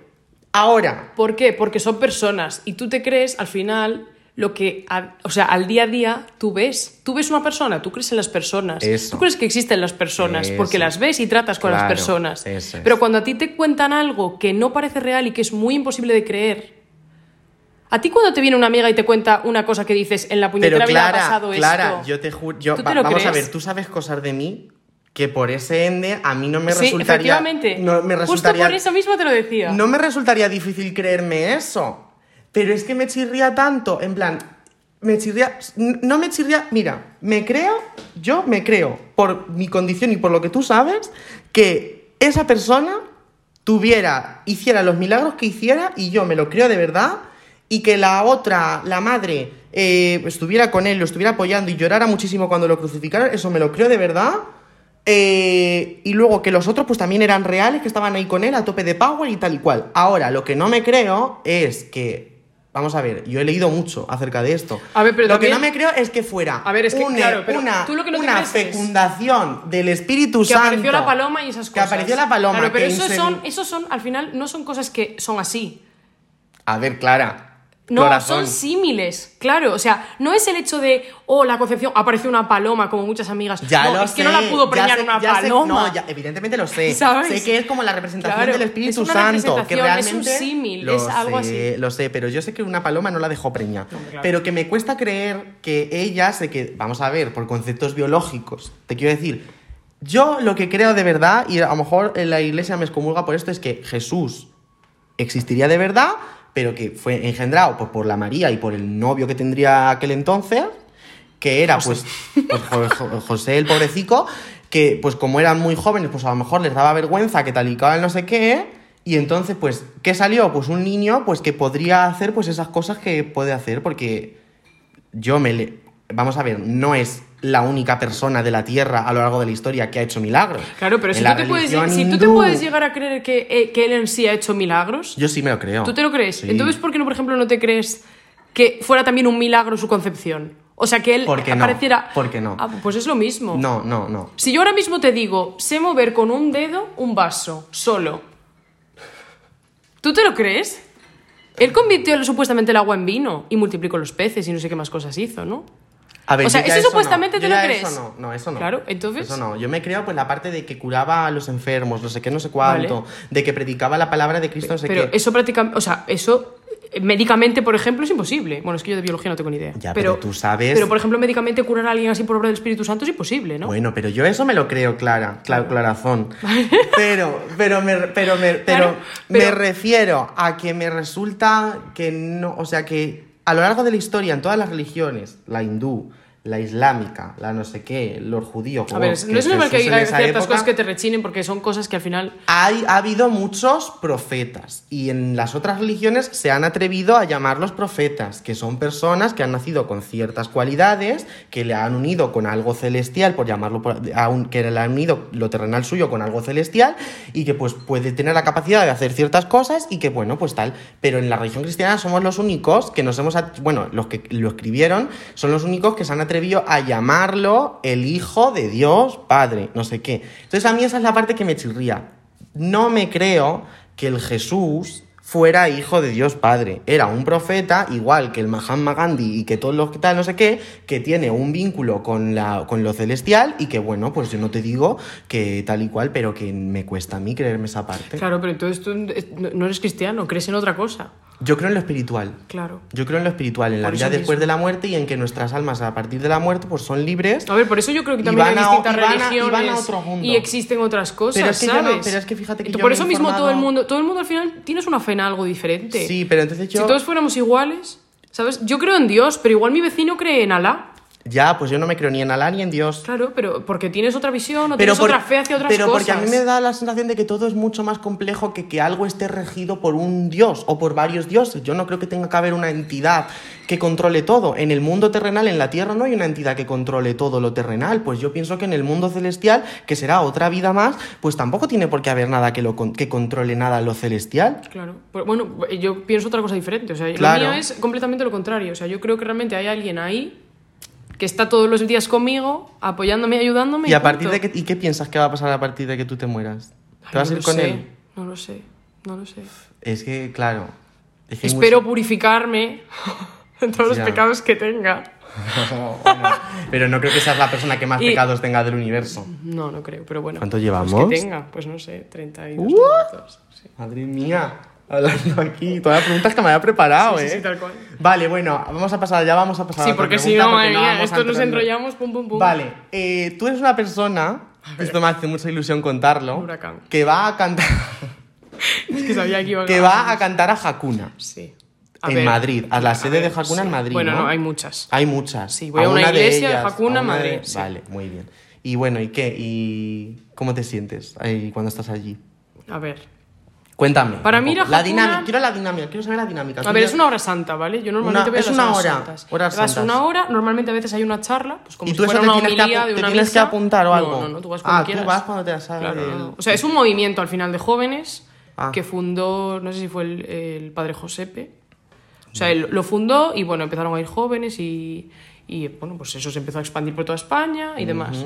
Ahora, ¿Por qué? Porque son personas y tú te crees al final lo que, o sea, al día a día tú ves. Tú ves una persona, tú crees en las personas. Eso. Tú crees que existen las personas porque las ves y tratas con las personas. Pero cuando a ti te cuentan algo que no parece real y que es muy imposible de creer, a ti cuando te viene una amiga y te cuenta una cosa que dices en la pero puñetera vida ha pasado Clara, esto. yo te juro, yo, ¿Tú te va- lo vamos a ver, tú sabes cosas de mí que por ese ende a mí no me sí, resultaría efectivamente. no me Justo resultaría por eso mismo te lo decía. no me resultaría difícil creerme eso. Pero es que me chirría tanto, en plan, me chirría, no me chirría, mira, me creo, yo me creo, por mi condición y por lo que tú sabes, que esa persona tuviera, hiciera los milagros que hiciera y yo me lo creo de verdad y que la otra, la madre, eh, estuviera con él, lo estuviera apoyando y llorara muchísimo cuando lo crucificaron, eso me lo creo de verdad. Eh, y luego que los otros pues también eran reales, que estaban ahí con él a tope de power y tal y cual. Ahora, lo que no me creo es que, vamos a ver, yo he leído mucho acerca de esto. A ver, pero lo también- que no me creo es que fuera A ver, es que, una, claro, pero una, tú lo que no te una crees es- fecundación del Espíritu que Santo. apareció la paloma y esas Que cosas. apareció la paloma, Claro, pero que esos insem- son, esos son, al final, no son cosas que son así. A ver, Clara. No, corazón. son símiles, claro. O sea, no es el hecho de, oh, la concepción, apareció una paloma, como muchas amigas. Ya no, lo es sé, que no la pudo preñar sé- una sé- paloma. no, ya, evidentemente lo sé. ¿Sabes? Sé que es como la representación Claro, del es Espíritu Santo. Que es un símil, Lo es algo sé, así. Lo sé, pero yo sé que una paloma no la dejó preñar. Claro. Pero que me cuesta creer que ella sé que. Vamos a ver, por conceptos biológicos. Te quiero decir. Yo lo que creo de verdad, y a lo mejor en la iglesia me excomulga por esto, es que Jesús existiría de verdad, pero que fue engendrado pues, por la María y por el novio que tendría aquel entonces, que era pues, pues, Jo- Jo- José el pobrecico, que pues como eran muy jóvenes, pues a lo mejor les daba vergüenza que tal y cual no sé qué, y entonces pues, ¿qué salió? Pues un niño pues que podría hacer pues esas cosas que puede hacer, porque yo me le... Vamos a ver, no es la única persona de la Tierra a lo largo de la historia que ha hecho milagros. Claro, pero si tú, te puedes, religión si tú te hindú- puedes llegar a creer que, eh, que él en sí ha hecho milagros, Yo sí me lo creo. ¿tú te lo crees? Sí. Entonces, ¿por qué no, por ejemplo, no te crees que fuera también un milagro su concepción? O sea, que él ¿Por qué no? apareciera... ¿Por qué no? Ah, pues es lo mismo. No, no, no. Si yo ahora mismo te digo, sé mover con un dedo un vaso, solo. ¿Tú te lo crees? Él convirtió supuestamente el agua en vino y multiplicó los peces y no sé qué más cosas hizo, ¿no? A ver, O sea, ¿eso supuestamente no. te Yo lo crees? Eso no, no, eso no. Claro, entonces- Eso no. Yo me creo pues la parte de que curaba a los enfermos, no sé qué, no sé cuánto, Vale. de que predicaba la palabra de Cristo, no sé Pero qué. eso prácticamente, o sea, eso médicamente, por ejemplo, es imposible. Bueno, es que yo de biología no tengo ni idea. Ya, pero tú sabes- Pero, por ejemplo, médicamente curar a alguien así por obra del Espíritu Santo es imposible, ¿no? Bueno, pero yo eso me lo creo, Clara, claro, Clarazón. [LAUGHS] Pero, pero, me, pero, me, pero, Claro, me pero- refiero a que me resulta que no, o sea, que a lo largo de la historia, en todas las religiones, la hindú, la islámica, la no sé qué, los judíos, A ver, no es normal que ciertas época, cosas que te rechinen porque son cosas que al final. hay, ha habido muchos profetas y en las otras religiones se han atrevido a llamarlos profetas, que son personas que han nacido con ciertas cualidades, que le han unido con algo celestial, por llamarlo, por- a un- que le han unido lo terrenal suyo con algo celestial y que pues puede tener la capacidad de hacer ciertas cosas y que bueno, pues tal. Pero en la religión cristiana somos los únicos que nos hemos, bueno, los que lo escribieron son los únicos que se han atrevido a llamarlo el Hijo de Dios Padre, no sé qué. Entonces a mí esa es la parte que me chirría. No me creo que el Jesús fuera hijo de Dios Padre. Era un profeta, igual que el Mahatma Gandhi y que todos los que tal, no sé qué, que tiene un vínculo con, la, con lo celestial y que, bueno, pues yo no te digo que tal y cual, pero que me cuesta a mí creerme esa parte. Claro, pero entonces tú no eres cristiano, crees en otra cosa. Yo creo en lo espiritual. Claro. Yo creo en lo espiritual, en la vida después mismo. de la muerte y en que nuestras almas a partir de la muerte pues son libres. A ver, por eso yo creo que también hay a- distintas y van a- religiones otro mundo. y existen otras cosas, Pero es que no- ¿sabes? pero es que fíjate que yo por eso mismo todo el mundo, todo el mundo al final tienes una fe en algo diferente. Sí, pero entonces yo... Si todos fuéramos iguales, ¿sabes? Yo creo en Dios, pero igual mi vecino cree en Alá. Ya, pues yo no me creo ni en Alá ni en Dios. Claro, pero porque tienes otra visión o Pero, tienes por- otra fe hacia otras pero cosas. porque a mí me da la sensación de que todo es mucho más complejo que que algo esté regido por un dios o por varios dioses. Yo no creo que tenga que haber una entidad que controle todo. En el mundo terrenal, en la Tierra, no hay una entidad que controle todo lo terrenal. Pues yo pienso que en el mundo celestial, que será otra vida más, pues tampoco tiene por qué haber nada que, lo, que controle nada lo celestial. Claro. Pues, bueno, yo pienso otra cosa diferente. O sea, Claro. lo mío es completamente lo contrario. O sea, yo creo que realmente hay alguien ahí que está todos los días conmigo, apoyándome y ayudándome. Y a partir punto. de que, ¿y qué piensas que va a pasar a partir de que tú te mueras? Ay, ¿Te vas no a ir con sé, él? No lo sé, no lo sé. Es que, claro. es que hay Espero mucho- purificarme [LAUGHS] de todos los pecados que tenga. [LAUGHS] Bueno, pero no creo que seas la persona que más Y- pecados tenga del universo. No, no creo, pero bueno. ¿Cuánto llevamos? que tenga, pues no sé, 32 ¿What? minutos. Sí. Madre mía, hablando aquí, todas las preguntas que me había preparado, Sí, ¿eh? sí, sí, tal cual. Vale, bueno, vamos a pasar, ya vamos a pasar a Sí, otra porque si no, porque madre mía, vamos esto nos enrollamos, pum, pum, pum. Vale, eh, tú eres una persona, esto me hace mucha ilusión contarlo, huracán. que va a cantar, [LAUGHS] Es que sabía que iba a que va a cantar a Hakuna. Sí. A En ver, Madrid, a la sede de ver, Hakuna en. Madrid, Bueno, ¿no? no, hay muchas. Hay muchas. Sí, voy a una de iglesia de ellas, Hakuna a una en de- Madrid, sí. Vale, muy bien. Y bueno, ¿y qué? ¿Y cómo te sientes ahí cuando estás allí? A ver. Cuéntame. Para mí la dinámica, quiero la dinámica, quiero saber la dinámica. A ver, ya- es una hora santa, ¿vale? Yo normalmente Una- a es las una horas hora, santas. horas Vas santas. una hora, normalmente a veces hay una charla, pues como ¿Y si tú eso fuera te una tienes, que, de te una tienes que apuntar o algo? No, no, no, tú vas cuando Ah, quieras. tú vas cuando te das Claro, el- no. O sea, es un movimiento al final de jóvenes Ah. que fundó, no sé si fue el, el padre Josepe. O sea, él lo fundó y bueno, empezaron a ir jóvenes y, y, bueno, pues eso se empezó a expandir por toda España y demás.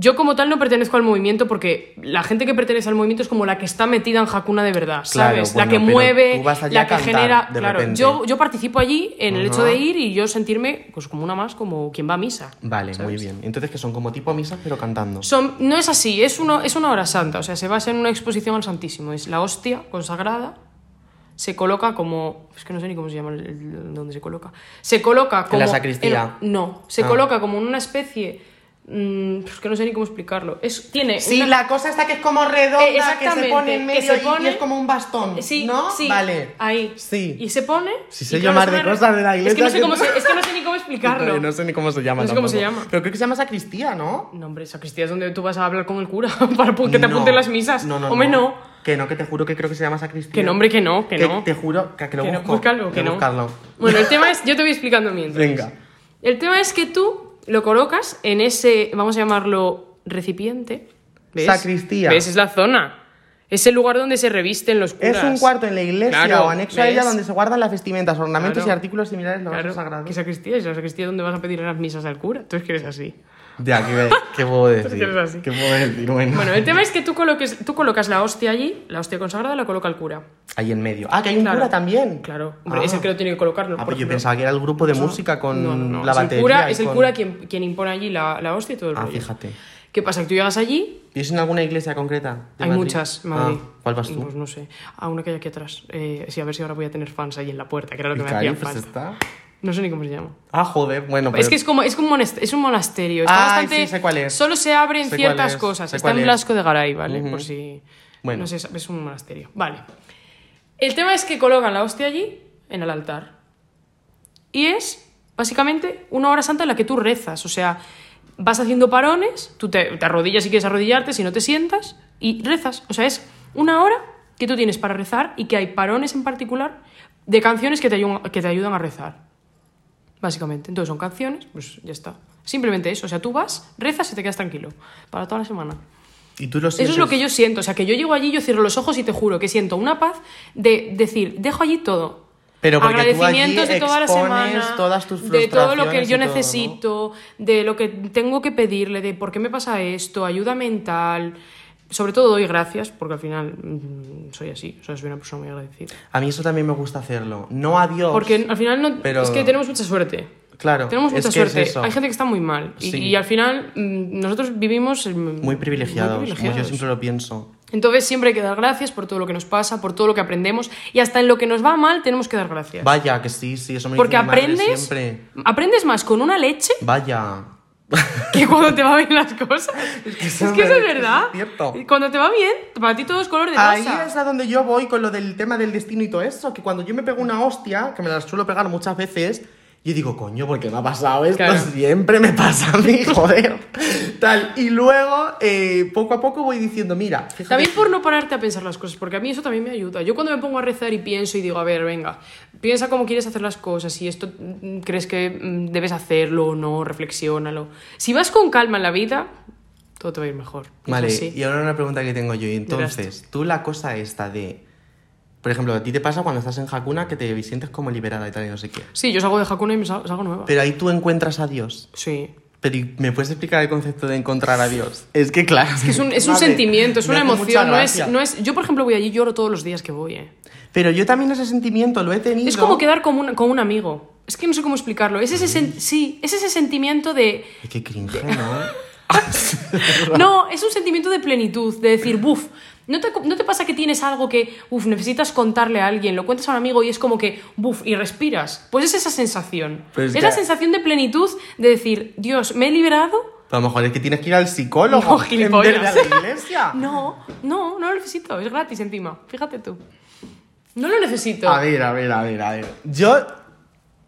Yo como tal no pertenezco al movimiento porque la gente que pertenece al movimiento es como la que está metida en Hakuna de verdad, Claro, ¿sabes? bueno, la que mueve, la que genera... de Claro, repente. yo, yo participo allí en el hecho de ir y yo sentirme pues como una más, como quien va a misa. Vale, ¿sabes? muy bien. Entonces que son como tipo misas, pero cantando. Son, no es así, es, uno, es una hora santa, o sea, se basa en una exposición al Santísimo. Es la hostia consagrada, se coloca como. Es que no sé ni cómo se llama el, el- donde se coloca. Se coloca como. la sacristía? en- no, se Ah. coloca como en una especie. Mm, es que no sé ni cómo explicarlo. Es, tiene. Sí, una- la cosa está que es como redonda, Eh, que se pone en que medio se y- y, pone- es como un bastón. Sí, ¿No? sí, Vale. Ahí. Sí. Y se pone. Claro, llamar es de cosas de la Es que no iglesia sé que- cómo, se- es que no sé ni cómo explicarlo. No sé ni cómo se llama. No sé cómo se llama. Pero creo que se llama sacristía, ¿no? No, hombre, sacristía es donde tú vas a hablar con el cura [LAUGHS] para que te No. apunten las misas. No, no, Hombre, no. Que no, que te juro que creo que se llama sacristía. Que no, hombre, que no, que no. Te juro que, que lo Que no, busco. búscalo, Voy que no. buscarlo. Bueno, el tema es, yo te voy explicando mientras. Venga. El tema es que tú lo colocas en ese, vamos a llamarlo recipiente. ¿Ves? Sacristía. ¿Ves? Es la zona. Es el lugar donde se revisten los curas. Es un cuarto en la iglesia Claro, o anexo a ella ¿ves? donde se guardan las vestimentas, ornamentos Claro. y artículos similares a los Claro, vasos sagrados. ¿qué sacristía es? La sacristía donde vas a pedir las misas al cura. Tú es que eres así. Ya, ¿qué, qué puedo [LAUGHS] decir? que eres así. ¿Qué puedo decir? Bueno. Bueno, el tema es que tú, coloques, tú colocas la hostia allí, la hostia consagrada la coloca el cura. Ahí en medio. Ah, que hay un Claro. cura también. Claro, hombre, Ah. es el que lo tiene que colocarlo. Ah, por pues yo pensaba que era el grupo de música con No, no, no. la es el batería. cura, y es el con- cura quien, quien impone allí la, la hostia y todo el Ah, rollo. fíjate. ¿Qué pasa? Que tú llegas allí ¿Vives en alguna iglesia concreta? Hay Madrid? muchas en Madrid. Ah, ¿Cuál vas tú? Pues no sé. A una que hay aquí atrás. Eh, sí, a ver si ahora voy a tener fans ahí en la puerta, que era lo que me hacía falta. está. No sé ni cómo se llama. Ah, joder, bueno, pero... Es que es como, es como es un monasterio. Está bastante. sí, sé cuál es. Solo se abre en Sé cuál ciertas es, cosas. Está en es. Blasco de Garay, ¿vale? Por si. Bueno. No sé, es un monasterio. Vale. El tema es que colocan la hostia allí, en el altar. Y es, básicamente, una hora santa en la que tú rezas. O sea, vas haciendo parones, tú te, te arrodillas si quieres arrodillarte, si no te sientas, y rezas. O sea, es una hora que tú tienes para rezar y que hay parones en particular de canciones que te ayudan, que te ayudan a rezar. Básicamente. Entonces son canciones, pues ya está. Simplemente eso. O sea, tú vas, rezas y te quedas tranquilo. Para toda la semana. ¿Y tú lo Eso es lo que yo siento. O sea, que yo llego allí, yo cierro los ojos y te juro que siento una paz de decir, dejo allí todo. Pero Agradecimientos de toda la semana, todas tus de todo lo que yo y todo, ¿no? necesito, de lo que tengo que pedirle, de por qué me pasa esto, ayuda mental. Sobre todo doy gracias, porque al final mm, soy así, o sea, soy una persona muy agradecida. A mí eso también me gusta hacerlo. No a Dios. Porque al final no, Pero- es que tenemos mucha suerte. Claro, Tenemos mucha es que es suerte. Hay gente que está muy mal. Y, Sí. y al final mm, nosotros vivimos Muy privilegiados, como yo siempre lo pienso. Entonces siempre hay que dar gracias por todo lo que nos pasa, por todo lo que aprendemos y hasta en lo que nos va mal tenemos que dar gracias. Vaya, que sí, sí, eso me Porque dice mi madre aprendes, siempre. aprendes más con una leche Vaya. que cuando te va bien las cosas. es que eso es eso verdad. es cierto. Cuando te va bien, para ti todo es color de Ahí rosa. es a donde yo voy con lo del tema del destino y todo eso, que cuando yo me pego una hostia, que me la suelo pegar muchas veces, yo digo, coño, ¿por qué me ha pasado esto? Claro. [LAUGHS] Siempre me pasa a mí, [LAUGHS] joder. Tal. Y luego, eh, poco a poco voy diciendo, mira, fíjate. También por no pararte a pensar las cosas, porque a mí eso también me ayuda. Yo cuando me pongo a rezar y pienso y digo, a ver, venga, piensa cómo quieres hacer las cosas, si esto mm, crees que mm, debes hacerlo o no, reflexiónalo. Si vas con calma en la vida, todo te va a ir mejor. Vale, y ahora una pregunta que tengo yo. Y entonces, tú la cosa esta de. Por ejemplo, a ti te pasa cuando estás en Hakuna que te sientes como liberada y tal y no sé qué. Sí, yo salgo de Hakuna y me sal- salgo nueva. Pero ahí tú encuentras a Dios. Sí. Pero ¿y ¿me puedes explicar el concepto de encontrar a Dios? Es que claro. Es, un, es un Vale, sentimiento, es me una hace mucha emoción. No es, gracia. no es, yo, por ejemplo, voy allí y lloro todos los días que voy. eh. Pero yo también ese sentimiento lo he tenido. Es como quedar con un, con un amigo. Es que no sé cómo explicarlo. Es ese, sen- sí, es ese sentimiento de... Ay, Qué cringe, ¿no? [LAUGHS] No, es un sentimiento de plenitud, de decir, buf, ¿no te, ¿no te pasa que tienes algo que, uf, necesitas contarle a alguien, lo cuentas a un amigo y es como que, buf, y respiras? Pues es esa sensación. Pues es la sensación de plenitud de decir, Dios, me he liberado. A lo mejor es que tienes que ir al psicólogo No, en vez de gilipollas. a la iglesia. [LAUGHS] No, no, no lo necesito, es gratis encima, fíjate tú. No lo necesito. A ver, a ver, a ver, a ver. Yo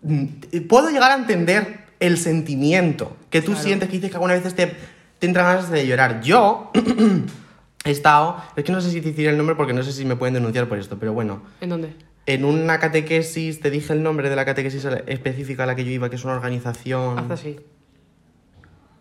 mm, puedo llegar a entender el sentimiento que tú sientes, que dices que algunas veces te, te entran ganas de llorar. Yo [CLEARS THROAT] he estado, es que no sé si te decir el nombre porque no sé si me pueden denunciar por esto, pero bueno, ¿En dónde? en una catequesis, te dije el nombre de la catequesis específica a la que yo iba, que es una organización... Haz así.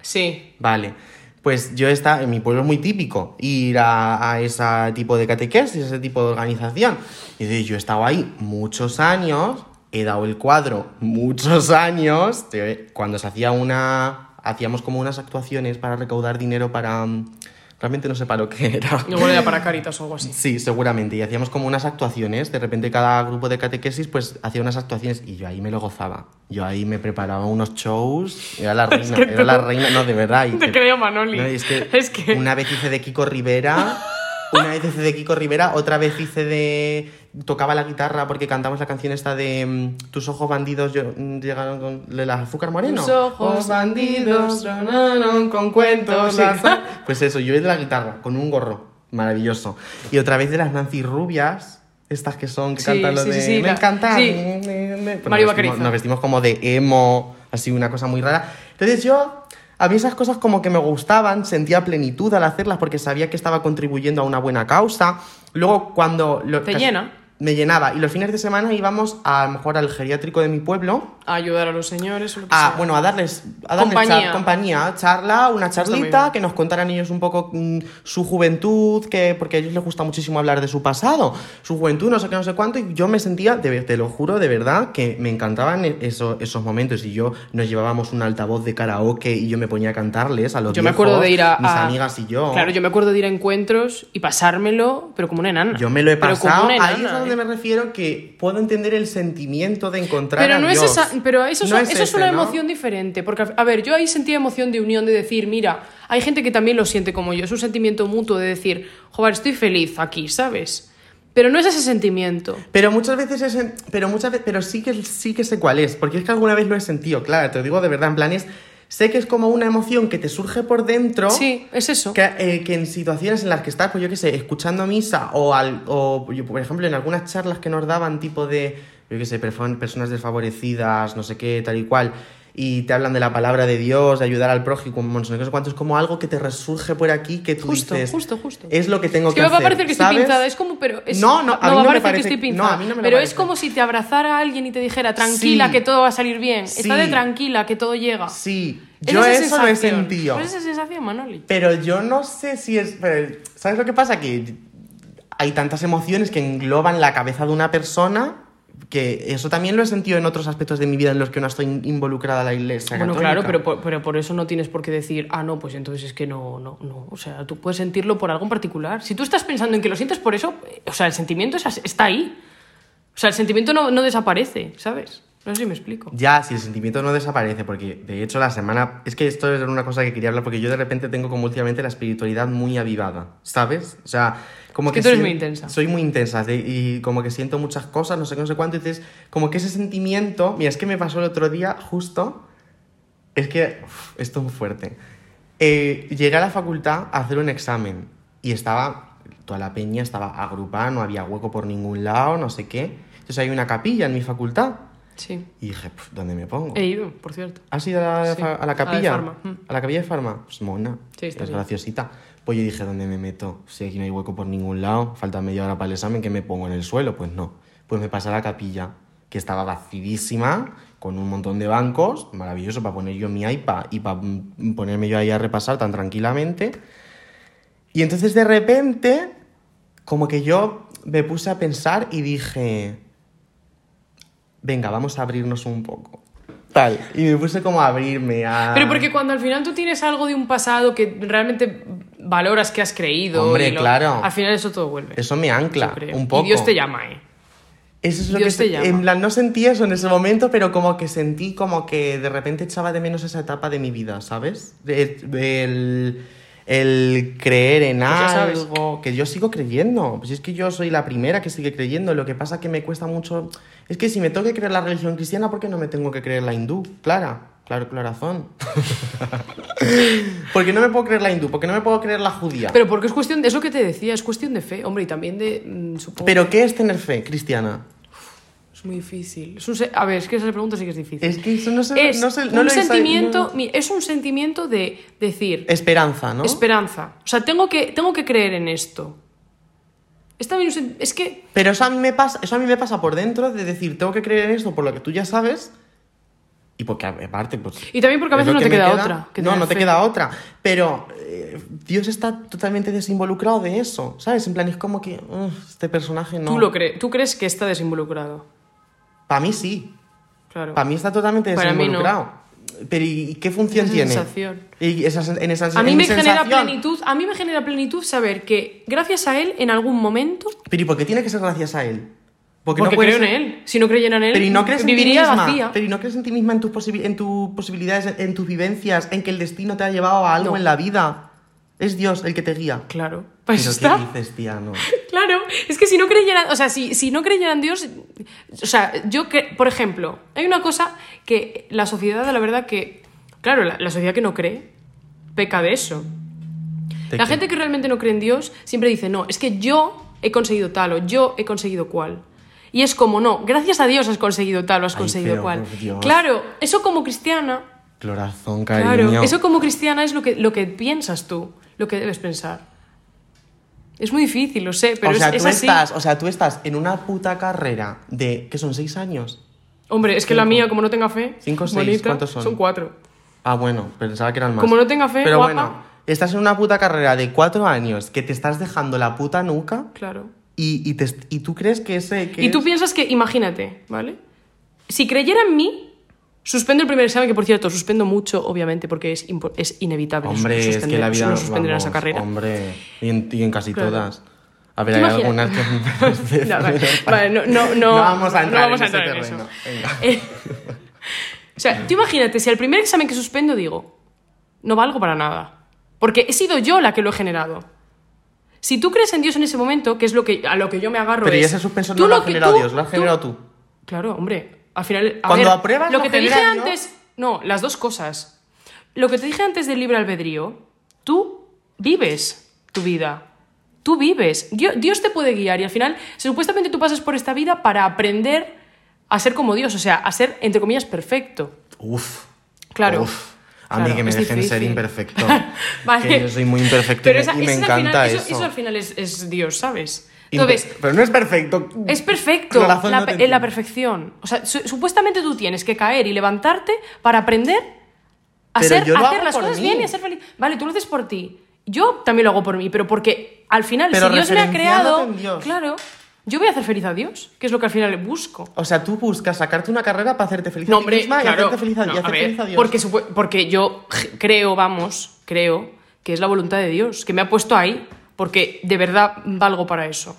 Sí. Vale. Pues yo está, en mi pueblo es muy típico ir a, a ese tipo de catequesis, ese tipo de organización. Y yo he estado ahí muchos años, he dado el cuadro muchos años, cuando se hacía una, hacíamos como unas actuaciones para recaudar dinero para, realmente no sé para lo que era. Igual era para Caritas o algo así. Sí, seguramente. Y hacíamos como unas actuaciones. De repente cada grupo de catequesis pues hacía unas actuaciones y yo ahí me lo gozaba. Yo ahí me preparaba unos shows. Era la [LAUGHS] reina. que era tú- la reina. No, de verdad. y Te creo, Manoli. No, es, que [LAUGHS] Es que- Una vez hice de Kiko Rivera. Una vez hice de Kiko Rivera. Otra vez hice de... Tocaba la guitarra porque cantamos la canción esta de mm, Tus ojos bandidos mm, llegaron con... ¿De la azúcar moreno? Tus ojos bandidos sonaron con cuentos. [LAUGHS] Pues eso, yo de la guitarra, con un gorro. Maravilloso. Y otra vez de las Nancy Rubias, estas que son, que Sí, cantan lo sí, de. sí, sí, me la- encanta. sí. Pues Mario nos vestimos-. Nos vestimos como de emo, así una cosa muy rara. Entonces yo. A mí esas cosas como que me gustaban, sentía plenitud al hacerlas porque sabía que estaba contribuyendo a una buena causa. Luego cuando... lo- Te casi- llena. Me llenaba. Y los fines de semana íbamos a, a lo mejor al geriátrico de mi pueblo A ayudar a los señores o lo que Ah, sea. bueno, a darles, a darles Compañía. char- compañía, charla, una charlita, que nos contaran ellos un poco mm, su juventud, que porque a ellos les gusta muchísimo hablar de su pasado, su juventud, no sé qué, no sé cuánto, y yo me sentía, de- te lo juro, de verdad, que me encantaban e- eso- esos momentos, y yo nos llevábamos un altavoz de karaoke y yo me ponía a cantarles a los Yo me viejos, acuerdo de ir a. mis a- amigas y yo. Claro, yo me acuerdo de ir a encuentros y pasármelo, pero como una enana. Yo me lo he Pero como pasado, una enana, donde me refiero que puedo entender el sentimiento de encontrar Pero a no es Dios. esa, pero eso, No es eso es una ¿no? emoción diferente. Porque, a ver, yo ahí sentía emoción de unión, de decir, mira, hay gente que también lo siente como yo. Es un sentimiento mutuo de decir, joder, estoy feliz aquí, ¿sabes? Pero no es ese sentimiento. Pero muchas veces es pero muchas veces, pero sí que sí que sé cuál es, porque es que alguna vez lo he sentido, claro, te lo digo de verdad, en plan es sé que es como una emoción que te surge por dentro. Sí, es eso. Que, eh, que en situaciones en las que estás, pues yo qué sé, escuchando misa o, al, o yo, por ejemplo, en algunas charlas que nos daban tipo de, yo qué sé, perso- personas desfavorecidas, no sé qué, tal y cual, y te hablan de la palabra de Dios, de ayudar al prójimo, no sé no cuánto, es como algo que te resurge por aquí que tú Justo, dices, justo, justo. es lo que tengo Es que que me va a hacer, parecer que estoy ¿sabes? pinzada, es como, pero es, No, no, a mí va no me parece- que estoy no, pinzada. a mí no me pero es como si te abrazara a alguien y te dijera, tranquila, Sí. que todo va a salir bien. Sí. Está de tranquila, que todo llega. Sí, yo esa eso lo he sentido. ¿Cuál es esa sensación, Manoli? Pero yo no sé si es. pero, ¿Sabes lo que pasa? Que hay tantas emociones que engloban la cabeza de una persona que eso también lo he sentido en otros aspectos de mi vida en los que no estoy involucrada la iglesia. Bueno, católica. claro, pero por, pero por eso no tienes por qué decir, ah, no, pues entonces es que no, no, no. O sea, tú puedes sentirlo por algo en particular. Si tú estás pensando en que lo sientes por eso, o sea, el sentimiento está ahí. O sea, el sentimiento no, no desaparece, ¿sabes? No sé si me explico. Ya, si el sentimiento no desaparece, porque de hecho la semana. Es que esto es una cosa que quería hablar, porque yo de repente tengo como últimamente la espiritualidad muy avivada, ¿sabes? O sea, como Es que que. tú eres sien- muy intensa. Soy muy intensa de- y como que siento muchas cosas, no sé qué, no sé cuánto. Entonces, como que ese sentimiento. Mira, es que me pasó el otro día justo. Es que. uf, esto es muy fuerte. Eh, llegué a la facultad a hacer un examen y estaba. Toda la peña estaba agrupada, no había hueco por ningún lado, no sé qué. Entonces hay una capilla en mi facultad. Sí. Y dije, "Pf, ¿dónde me pongo? He ido, por cierto. ¿Has ido a la, Sí, a la a la de capilla? Farma, mm. ¿A la capilla de Farma? Pues mona. Sí, está es bien. graciosita. Pues yo dije, ¿dónde me meto? Si aquí no hay hueco por ningún lado, falta media hora para el examen, ¿qué me pongo en el suelo? Pues no. Pues me pasé a la capilla, que estaba vacidísima, con un montón de bancos, maravilloso para poner yo mi iPad y para ponerme yo ahí a repasar tan tranquilamente. Y entonces de repente, como que yo me puse a pensar y dije, venga, vamos a abrirnos un poco. Tal. Y me puse como a abrirme a... Pero porque cuando al final tú tienes algo de un pasado que realmente valoras que has creído. Hombre, lo- claro. Al final eso todo vuelve. Eso me ancla un poco. Y Dios te llama, ¿eh? Eso es lo Dios que te llama. En plan, no sentí eso en ese momento, pero como que sentí como que de repente echaba de menos esa etapa de mi vida, ¿sabes? De- del el creer en Pues algo, que yo sigo creyendo. Pues es que yo soy la primera que sigue creyendo. Lo que pasa que me cuesta mucho. Es que si me tengo que creer la religión cristiana, ¿por qué no me tengo que creer la hindú? Clara, claro, clarazón. [LAUGHS] ¿Por qué no me puedo creer la hindú? ¿Por qué no me puedo creer la judía? Pero porque es cuestión, de, es lo que te decía, es cuestión de fe, hombre, y también de, mm, supongo, ¿Pero qué es tener fe cristiana? Es muy difícil. Es un se- a ver, es que esa pregunta sí que es difícil. Es que eso no se, es no se- no un lo sentimiento, no- es un sentimiento de decir, Esperanza, ¿no? esperanza. O sea, tengo que, tengo que creer en esto. Es también es que Pero eso a, mí me pasa, eso a mí me pasa por dentro de decir, tengo que creer en esto por lo que tú ya sabes. Y porque aparte, pues. Y también porque a es veces no que te me queda otra que No, tener no te fe. queda otra. Pero eh, Dios está totalmente desinvolucrado de eso. ¿Sabes? En plan, es como que. "Ugh, este personaje no. tú lo crees, tú crees que está desinvolucrado. Para mí sí. Claro. Para mí está totalmente no. desinvolucrado. Pero ¿y qué función Esa tiene? sensación. Y esa, sen- en esa A mí me genera sensación- plenitud, a mí me genera plenitud saber que gracias a él en algún momento Pero ¿y por qué tiene que ser gracias a él? porque, no puede creo en él. Si no creyera en él, Pero ¿y no crees en ti misma? vacía. Pero ¿y no crees en ti misma, en tus, posibi- en tus posibilidades, en tus vivencias, en que el destino te ha llevado a algo No. en la vida? Es Dios el que te guía. Claro, eso ¿Pero está. qué dices, tía? No. Claro, es que si no creyeran, o sea, si, si no creyeran en Dios, o sea, yo que, por ejemplo, hay una cosa que la sociedad, la verdad que, claro, la, la sociedad que no cree, peca de eso. ¿De La qué? gente que realmente no cree en Dios siempre dice, no, es que yo he conseguido tal o yo he conseguido cual. Y es como, no, gracias a Dios has conseguido tal o has Ay, conseguido cual. Claro, eso como cristiana, Corazón, cariño. claro, eso como cristiana es lo que, lo que piensas tú, lo que debes pensar. Es muy difícil, lo sé, pero o sea, es, es tú así. estás, o sea, tú estás en una puta carrera de, que son seis años. Hombre, es que la mía, como no tenga fe, Cinco o seis, bonita, ¿cuántos son? Son cuatro. Ah, bueno, pensaba que eran más. Como no tenga fe, Pero guapa. bueno, estás en una puta carrera de cuatro años que te estás dejando la puta nuca Claro. y, y, te- y tú crees que ese... que Y tú es- piensas que, imagínate, ¿vale? Si creyera en mí, suspendo el primer examen, que por cierto, suspendo mucho, obviamente, porque es, es inevitable. Hombre, es que suspender- la vida... no suspender vamos, esa carrera. Hombre, y en, y en casi Claro. todas. A ver, ¿Te hay algunas [LAUGHS] [LAUGHS] que... No, vale, vale, no, no, no, vamos a entrar, no vamos a en, ese eso. Eh, [LAUGHS] o sea, tú imagínate, si al primer examen que suspendo digo, no valgo para nada. Porque he sido yo la que lo he generado. Si tú crees en Dios en ese momento, que es lo que, a lo que yo me agarro Pero y es, ese suspenso tú no lo ha generado Dios, lo has generado tú. Claro, hombre. Al final. a Cuando ver, apruebas, lo lo que te dije antes. No, las dos cosas. Lo que te dije antes del libre albedrío, tú vives tu vida. Tú vives. Dios, Dios te puede guiar y al final, supuestamente tú pasas por esta vida para aprender a ser como Dios, o sea, a ser, entre comillas, perfecto. Uf. Claro. Uf. A mí que me dejen ser imperfecto. [LAUGHS] Vale. Que yo soy muy imperfecto Pero y, esa- me- y encanta final- eso. eso. al final es, es Dios, ¿sabes? Entonces, Pero no es perfecto. Es perfecto, la no la perfección. O sea, su- supuestamente tú tienes que caer y levantarte para aprender a, ser- hacer las cosas mí. bien y a ser feliz. Vale, tú lo haces por ti. Yo también lo hago por mí, pero porque al final, Pero si Dios me ha creado, claro, yo voy a hacer feliz a Dios, que es lo que al final busco. O sea, tú buscas sacarte una carrera para hacerte feliz No, a ti misma y claro. hacerte feliz a, No, y a hacer ver, feliz a Dios. Porque, porque yo creo, vamos, creo que es la voluntad de Dios, que me ha puesto ahí, porque de verdad valgo para eso.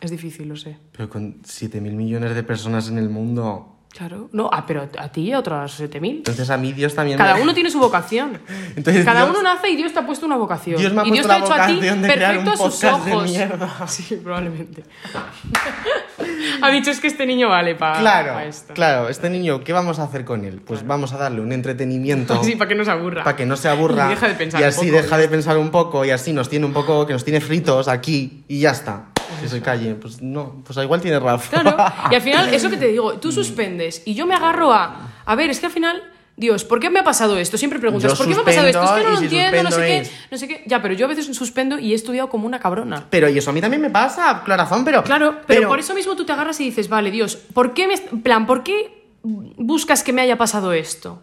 Es difícil, lo sé. Pero con 7.000 millones de personas en el mundo... Claro. No, ah, pero a ti y a otras 7.000. Entonces a mí Dios también... Cada me- uno tiene su vocación. [LAUGHS] Entonces, Cada Dios- uno nace y Dios te ha puesto una vocación. Dios me ha y Dios te ha hecho a ti de un perfecto a sus de ojos. [LAUGHS] mierda. Sí, probablemente. [LAUGHS] ha dicho es que este niño vale para Claro, esto. claro. Este niño, ¿qué vamos a hacer con él? Pues vamos a darle un entretenimiento... Sí, para que no se aburra. para que no se aburra Y deja de pensar y un así poco. deja de pensar un poco y así nos tiene un poco que nos tiene fritos aquí y ya está que se calle pues no pues igual tiene razón Claro. [LAUGHS] Y al final, eso que te digo, tú suspendes y yo me agarro a. A ver, es que al final. Dios, ¿por qué me ha pasado esto? Siempre preguntas, Yo ¿por qué me ha pasado esto? Es que no lo si entiendo, no sé qué, no sé qué. Ya, pero yo a veces suspendo y he estudiado como una cabrona. pero y eso a mí también me pasa corazón pero Claro, pero, por eso mismo tú te agarras y dices, vale, Dios, ¿por qué me, plan, ¿por qué buscas que me haya pasado esto?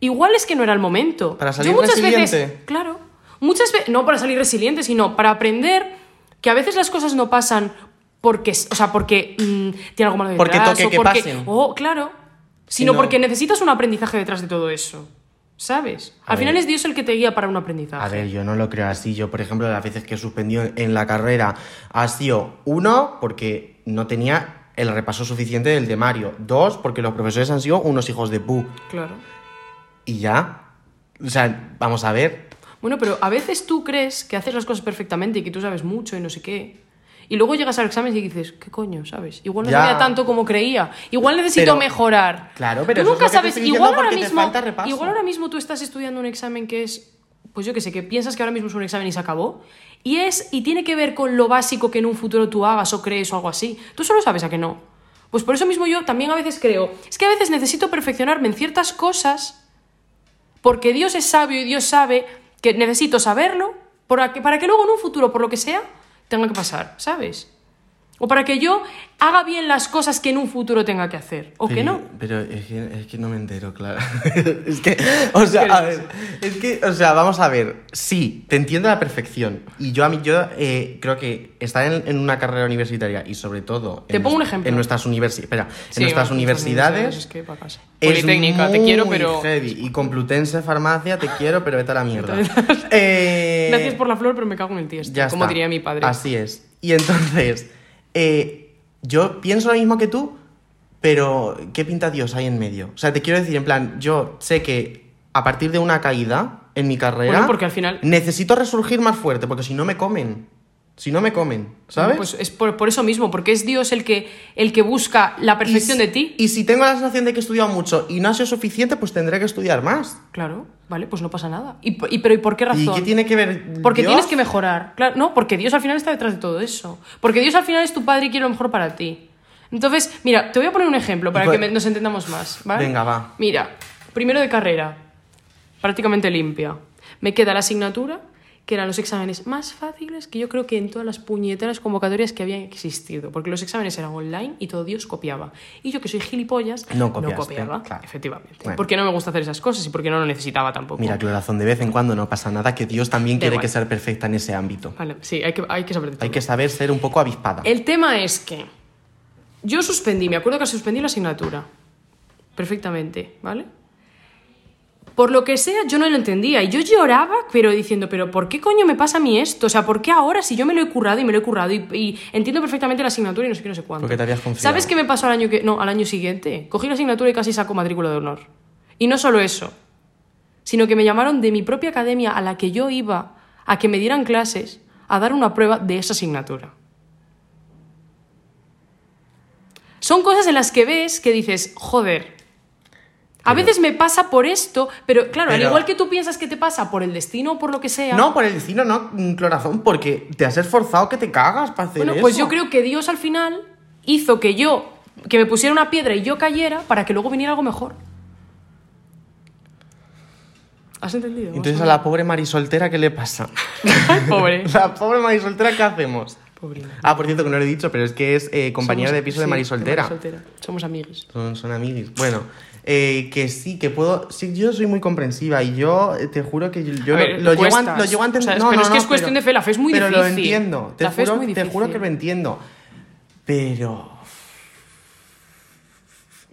Igual es que no era el momento. Para salir Yo muchas resiliente. veces, claro, muchas veces, no para salir resiliente, sino para aprender que a veces las cosas no pasan porque, o sea, porque mm, tiene algo malo detrás. Porque toque o que porque, pasen. Oh, claro. Sino porque necesitas un aprendizaje detrás de todo eso. ¿Sabes? A Al final es Dios el que te guía para un aprendizaje. a ver yo no lo creo así yo por ejemplo las veces que he suspendido en la carrera ha sido uno porque no tenía el repaso suficiente del temario dos porque los profesores han sido unos hijos de pu Claro. y ya o sea vamos a ver Bueno, pero a veces tú crees que haces las cosas perfectamente y que tú sabes mucho y no sé qué. Y luego llegas al examen y dices, ¿qué coño? ¿Sabes? Igual no Ya. sabía tanto como creía. Igual necesito Pero- mejorar. Claro, pero tú eso es nunca lo que sabes. Igual ahora te mismo. Igual ahora mismo tú estás estudiando un examen que es. Pues yo qué sé, que piensas que ahora mismo es un examen y se acabó. Y es. Y tiene que ver con lo básico que en un futuro tú hagas o crees o algo así. Tú solo sabes a que no. Pues por eso mismo yo también a veces creo. Es que a veces necesito perfeccionarme en ciertas cosas porque Dios es sabio y Dios sabe que necesito saberlo para que, para que luego en un futuro, por lo que sea, tenga que pasar, ¿sabes? O para que yo haga bien las cosas que en un futuro tenga que hacer, o que Pero- no. Pero es que, es que no me entero, claro. [LAUGHS] es que, o sea, a ver, es que, o sea, vamos a ver. Sí, te entiendo a la perfección. Y yo a mí, yo eh, creo que estar en, en una carrera universitaria y sobre todo. Te en pongo un ejemplo. En nuestras universidades. Espera, Sí, en nuestras bueno, universidades. Es que pa' casa. es Politécnica, te quiero, muy pero. heavy. Y Complutense Farmacia, te quiero, pero vete a la mierda. Eh, Gracias por la flor, pero me cago en el tiesto, como está. diría mi padre. Así es. Y entonces, eh, yo pienso lo mismo que tú, pero ¿qué pinta Dios hay en medio? O sea, te quiero decir, en plan, yo sé que a partir de una caída en mi carrera, Bueno, porque al final- necesito resurgir más fuerte, porque si no me comen. Si no me comen, ¿sabes? Pues es por, por eso mismo, porque es Dios el que, el que busca la perfección si- de ti. Y si tengo la sensación de que he estudiado mucho y no ha sido suficiente, pues tendré que estudiar más. Claro, vale, pues no pasa nada. ¿Y, y- pero ¿y por qué razón? ¿Y qué tiene que ver? Porque Dios? tienes que mejorar. Claro, no, porque Dios al final está detrás de todo eso. Porque Dios al final es tu padre y quiere lo mejor para ti. Entonces, mira, te voy a poner un ejemplo para que pues- me- nos entendamos más, ¿vale? Venga, va. Mira, primero de carrera, prácticamente limpia. Me queda la asignatura, que eran los exámenes más fáciles que yo creo que en todas las puñeteras convocatorias que habían existido. Porque los exámenes eran online y todo Dios copiaba. Y yo, que soy gilipollas, No copiaste, copiaba, claro. efectivamente. Bueno. Porque no me gusta hacer esas cosas y porque no lo necesitaba tampoco. Mira, corazón, de vez en cuando no pasa nada, que Dios también quiere que ser perfecta en ese ámbito. Vale, sí, hay que, hay que saber. Hay que saber ser un poco avispada. El tema es que yo suspendí, me acuerdo que suspendí la asignatura. Perfectamente, ¿vale? Por lo que sea, yo no lo entendía. Y yo lloraba, pero diciendo, pero ¿por qué coño me pasa a mí esto? O sea, ¿por qué ahora si yo me lo he currado y me lo he currado y, y entiendo perfectamente la asignatura y no sé qué, no sé cuánto? Porque te habías confiado. ¿Sabes qué me pasó al año que no, al año siguiente? Cogí la asignatura y casi saco matrícula de honor. Y no solo eso, sino que me llamaron de mi propia academia a la que yo iba a que me dieran clases a dar una prueba de esa asignatura. Son cosas en las que ves que dices, joder, a Pero- veces me pasa por esto, pero claro, al igual que tú piensas que te pasa por el destino o por lo que sea. No, por el destino, no, mm, Clorazón, porque te has esforzado que te cagas para hacer bueno, eso. pues yo creo que Dios al final hizo que yo, que me pusiera una piedra y yo cayera para que luego viniera algo mejor. ¿Has entendido? Entonces a la pobre marisoltera, ¿qué le pasa? [LAUGHS] Pobre. [LAUGHS] La pobre marisoltera, ¿qué hacemos? Pobrina. Ah, por cierto, que no lo he dicho, pero es que es eh, compañera Somos- de piso de sí, marisoltera. Marisoltera. Somos amiguis. Son, son amiguis. Bueno, eh, que sí, que puedo. Sí, yo soy muy comprensiva y yo eh, te juro que yo, lo, lo llego, a, lo llego a entender. O sea, no, pero no, es que no, es cuestión pero- de fe, la fe es muy pero lo difícil. entiendo. Te, La fe es juro, te juro que lo entiendo. Pero.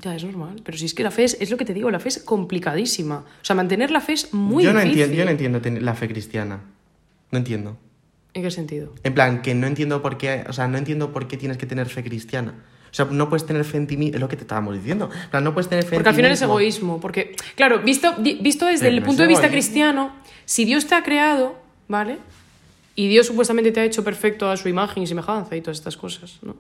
Ya, es normal. Pero si es que la fe es, es lo que te digo, la fe es complicadísima. O sea, mantener la fe es muy yo, no difícil. entiendo, yo no entiendo la fe cristiana. No entiendo. ¿En qué sentido? En plan, que no entiendo por qué. O sea, no entiendo por qué tienes que tener fe cristiana. O sea, no puedes tener fe en ti mismo. Es lo que te estábamos diciendo. En plan, no puedes tener fe en Porque al final es egoísmo. Porque, claro, visto, visto desde Pero el no punto de vista egoísmo. cristiano, si Dios te ha creado, ¿vale? Y Dios supuestamente te ha hecho perfecto a su imagen y semejanza y todas estas cosas, ¿no?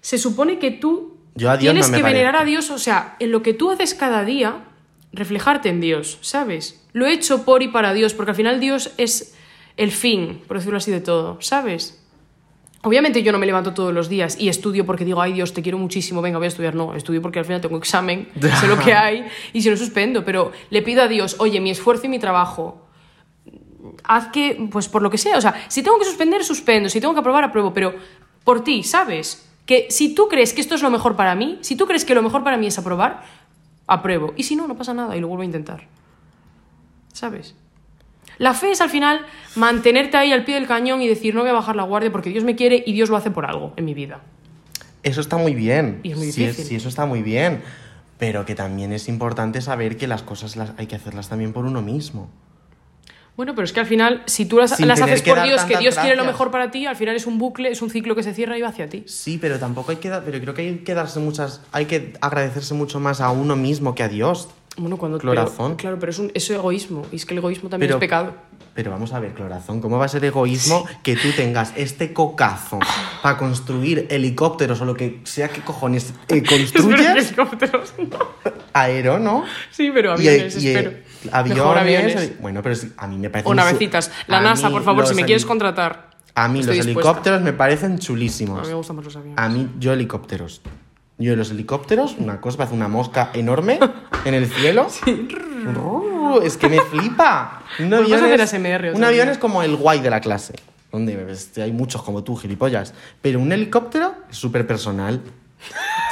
Se supone que tú Yo a Dios tienes no me que venerar a Dios, o sea, en lo que tú haces cada día, reflejarte en Dios, ¿sabes? Lo he hecho por y para Dios, porque al final Dios es el fin, por decirlo así de todo, ¿sabes? Obviamente yo no me levanto todos los días y estudio porque digo, ay Dios, te quiero muchísimo, venga, voy a estudiar. No, estudio porque al final tengo examen, [LAUGHS] sé lo que hay y si no suspendo, pero le pido a Dios, oye, mi esfuerzo y mi trabajo, haz que, pues por lo que sea, o sea, si tengo que suspender, suspendo, si tengo que aprobar, apruebo, pero por ti, ¿sabes? Que si tú crees que esto es lo mejor para mí, si tú crees que lo mejor para mí es aprobar, apruebo. Y si no, no pasa nada y lo vuelvo a intentar. ¿Sabes? La fe es al final mantenerte ahí al pie del cañón y decir no voy a bajar la guardia porque Dios me quiere y Dios lo hace por algo en mi vida. Eso está muy bien. Y es muy sí, eso está muy bien. Pero que también es importante saber que las cosas las hay que hacerlas también por uno mismo. Bueno, pero es que al final, si tú las, las haces por Dios, que Dios quiere lo mejor para ti, al final es un bucle, es un ciclo que se cierra y va hacia ti. Sí, pero tampoco hay que dar, pero creo que hay que darse muchas, hay que agradecerse mucho más a uno mismo que a Dios. Bueno, cuando Clorazón. pero- claro, pero es, un, es egoísmo. Y es que el egoísmo también Pero- es pecado. Pero vamos a ver, Clorazón, ¿cómo va a ser egoísmo que tú tengas este cocazo para construir helicópteros o lo que sea que cojones eh, [LAUGHS] construyes? helicópteros no. Aero, ¿no? Sí, pero aviones, y, espero. aviones, Mejor aviones. Bueno, pero a mí me parece O navecitas. La NASA, por favor, si me quieres contratar. A mí estoy los dispuesta. helicópteros me parecen A chulísimos. mí me gustan más los aviones. A mí, yo helicópteros. Yo los helicópteros, una cosa, parece una mosca enorme en el cielo. [LAUGHS] Uh, Es que me flipa. Un a avión, hacer es, ASMR un avión es como el guay de la clase. Donde hay muchos como tú, gilipollas. Pero un helicóptero es súper personal.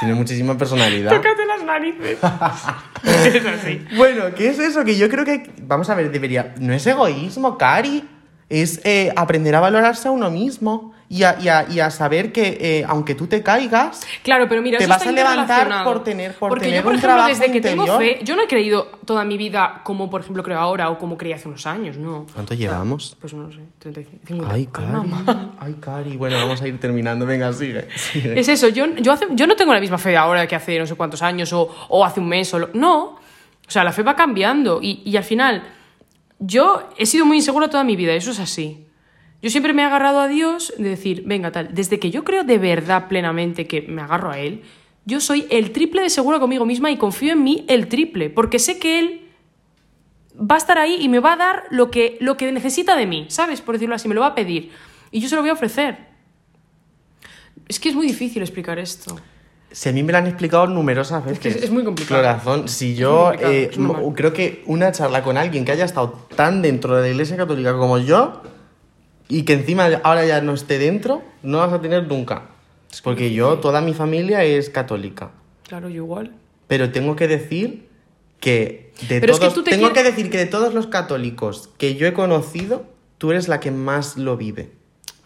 Tiene muchísima personalidad. Tócate las narices. [LAUGHS] es así. Bueno, ¿qué es eso? Que yo creo que. Vamos a ver, debería. No es egoísmo, Cari. Es eh, aprender a valorarse a uno mismo. Y a, y a- y a saber que eh, aunque tú te caigas. Claro, pero mira, Te vas a levantar por tener- por Porque tener yo, por un ejemplo, trabajo desde que tengo interior. fe, yo no he creído toda mi vida como, por ejemplo, creo ahora o como creía hace unos años, ¿no? ¿Cuánto llevamos? Pues no lo sé, 35, 50. Ay, Cari. Ay, Cari. Bueno, vamos a ir terminando. Venga, sigue. sigue. Es eso, yo, yo, hace- yo no tengo la misma fe ahora que hace no sé cuántos años o, o hace un mes o lo- no. O sea, la fe va cambiando y, y al final yo he sido muy insegura toda mi vida, eso es así. Yo siempre me he agarrado a Dios de decir, venga, tal, desde que yo creo de verdad plenamente que me agarro a Él, yo soy el triple de segura conmigo misma y confío en mí el triple, porque sé que Él va a estar ahí y me va a dar lo que, lo que necesita de mí, ¿sabes? Por decirlo así, me lo va a pedir. Y yo se lo voy a ofrecer. Es que es muy difícil explicar esto. Si a mí me lo han explicado numerosas veces. que es- es muy complicado. Corazón, si yo eh, creo que una charla con alguien que haya estado tan dentro de la iglesia católica como yo y que encima ahora ya no esté dentro, no vas a tener nunca. Porque yo, toda mi familia es católica. Claro, yo igual. Pero tengo que decir que de Pero es que todos, tú te tengo quie- que decir que de todos los católicos que yo he conocido, tú eres la que más lo vive.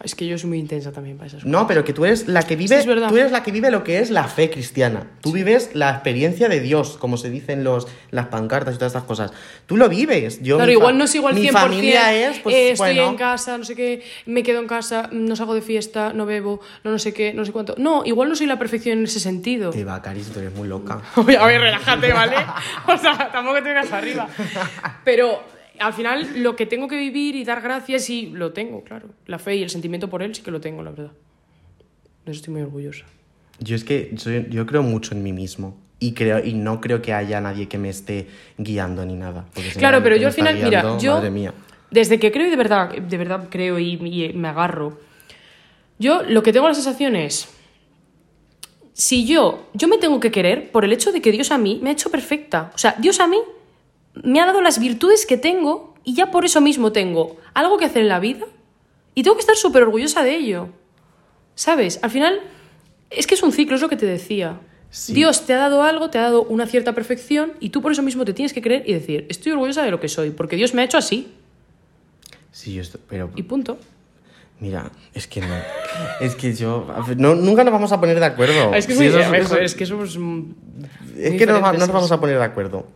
Es que yo soy muy intensa también para esas cosas. No, pero que tú eres la que vive, es tú eres la que vive lo que es la fe cristiana. Tú vives la experiencia de Dios, como se dicen los las pancartas y todas estas cosas. Tú lo vives. Yo Claro, igual no sigo al 100%. Mi familia es, pues eh, estoy bueno, en casa, no sé qué, me quedo en casa, no salgo de fiesta, no bebo, no no sé qué, no sé cuánto. No, igual no soy la perfección en ese sentido. Te va, Caris, tú eres muy loca. [LAUGHS] Oye, a ver, relájate, ¿vale? [LAUGHS] O sea, tampoco te vengas arriba. [LAUGHS] Pero al final lo que tengo que vivir y dar gracias, sí, lo tengo, claro. La fe y el sentimiento por él sí que lo tengo, la verdad. De eso estoy muy orgullosa. Yo es que soy- yo creo mucho en mí mismo. Y, creo, y no creo que haya nadie que me esté guiando ni nada. si Claro, pero yo al final, mira, yo Madre mía. desde que creo y de verdad, de verdad creo y, y me agarro, yo lo que tengo la sensación es, si yo, yo me tengo que querer por el hecho de que Dios a mí me ha hecho perfecta. O sea, Dios a mí me ha dado las virtudes que tengo y ya por eso mismo tengo algo que hacer en la vida y tengo que estar súper orgullosa de ello. ¿Sabes? Al final, es que es un ciclo, es lo que te decía. Sí. Dios te ha dado algo, te ha dado una cierta perfección y tú por eso mismo te tienes que creer y decir, estoy orgullosa de lo que soy, porque Dios me ha hecho así Sí, yo estoy, pero y punto. mira, es que no. Es que yo. no, nunca nos vamos a poner de acuerdo. es que, es, muy- eso- es somos... es que no, nos vamos a poner de acuerdo.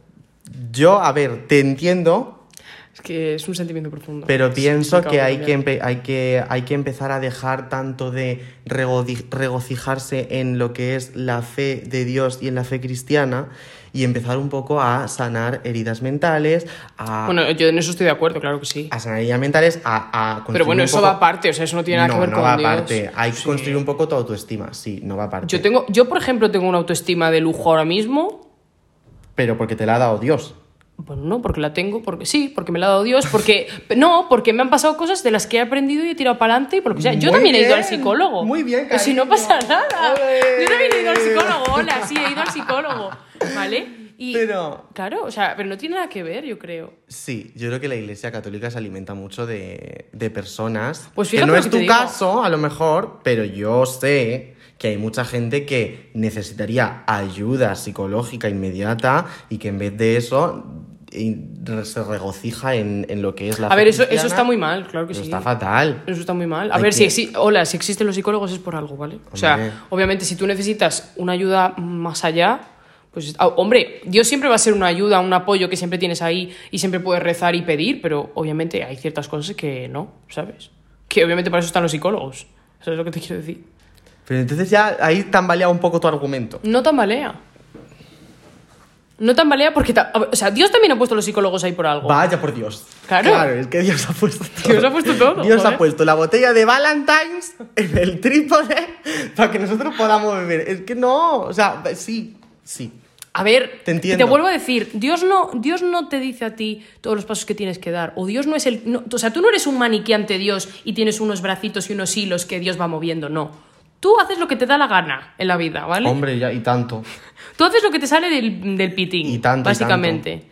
Yo, a ver, te entiendo, Es que es un sentimiento profundo. pero pienso que hay que, hay, que, hay que empezar a dejar tanto de regocijarse en lo que es la fe de Dios y en la fe cristiana y empezar un poco a sanar heridas mentales, a, Bueno, yo en eso estoy de acuerdo, claro que sí. a sanar heridas mentales, a, a construir Pero bueno, eso poco- va aparte, o sea, eso no tiene nada no, que ver no con va Dios. aparte. Hay que Sí. construir un poco tu autoestima, sí, no va aparte. Yo tengo, yo por ejemplo tengo una autoestima de lujo ahora mismo. Pero porque te la ha dado Dios. Bueno, no, porque la tengo, porque sí, porque me la ha dado Dios, porque [LAUGHS] no, porque me han pasado cosas de las que he aprendido y he tirado para adelante y por lo que sea. Yo Muy también he ido al psicólogo. muy bien, Pues si no cariño. pasa nada. Yo también he ido al psicólogo, hola, sí, he ido al psicólogo, ¿vale? Y, Pero- Claro, o sea, pero no tiene nada que ver, yo creo. Sí, yo creo que la Iglesia Católica se alimenta mucho de, de personas. Pues que fíjate no lo es que tu digo. caso, a lo mejor, pero yo sé que hay mucha gente que necesitaría ayuda psicológica inmediata y que en vez de eso se regocija en, en lo que es la A ver, eso, eso está muy mal, claro que Eso sí. está fatal. Eso está muy mal. A Hay ver, que- si hola, si existen los psicólogos es por algo, ¿vale? O sea, Hombre. obviamente si tú necesitas una ayuda más allá, pues, ah, hombre, Dios siempre va a ser una ayuda, un apoyo que siempre tienes ahí y siempre puedes rezar y pedir, pero obviamente hay ciertas cosas que no, ¿sabes? Que obviamente para eso están los psicólogos. ¿Sabes lo que te quiero decir? Pero entonces ya ahí tambalea un poco tu argumento. No tambalea. No tambalea porque, ta- a o sea, Dios también ha puesto los psicólogos ahí por algo. Vaya por Dios. Claro. es que Dios ha puesto todo. Dios ha puesto todo, Dios ha joder. puesto la botella de Valentine's en el trípode para que nosotros podamos beber. Es que no, o sea, sí, sí. A ver, Te entiendo. vuelvo a decir, Dios no, Dios no te dice a ti todos los pasos que tienes que dar. O Dios no es el. no- o sea, tú no eres un maniquí ante Dios y tienes unos bracitos y unos hilos que Dios va moviendo, no. Tú haces lo que te da la gana en la vida, ¿vale? Hombre, ya, y tanto. [LAUGHS] Tú haces lo que te sale del, del pitín, Y tanto, y básicamente.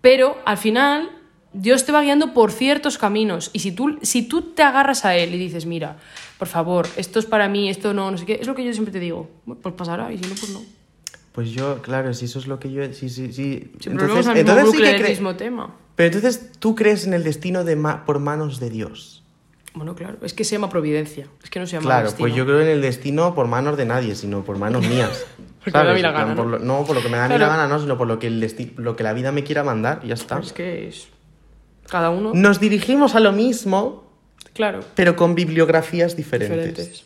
Pero al final, Dios te va guiando por ciertos caminos. Y si tú, si tú te agarras a Él y dices, mira, por favor, esto es para mí, esto no, no sé qué, es lo que yo siempre te digo. Bueno, Pues pasará, y si no, pues no. Pues yo, claro, si eso es lo que yo. Sí, sí, sí. Siempre al mismo sí bucle que del cre- mismo tema. Pero entonces tú crees en el destino de ma- por manos de Dios. Bueno, claro, es que se llama providencia, es que no se llama Claro, destino. pues yo creo en el destino por manos de nadie, sino por manos [LAUGHS] mías. Porque me da a mí la gana, por ¿no? lo- no, por lo que me da a mí Claro. la gana, no, sino por lo que, el desti- lo que la vida me quiera mandar, y ya está. Es que es... Cada uno, Nos dirigimos a lo mismo, claro, pero con bibliografías diferentes. diferentes.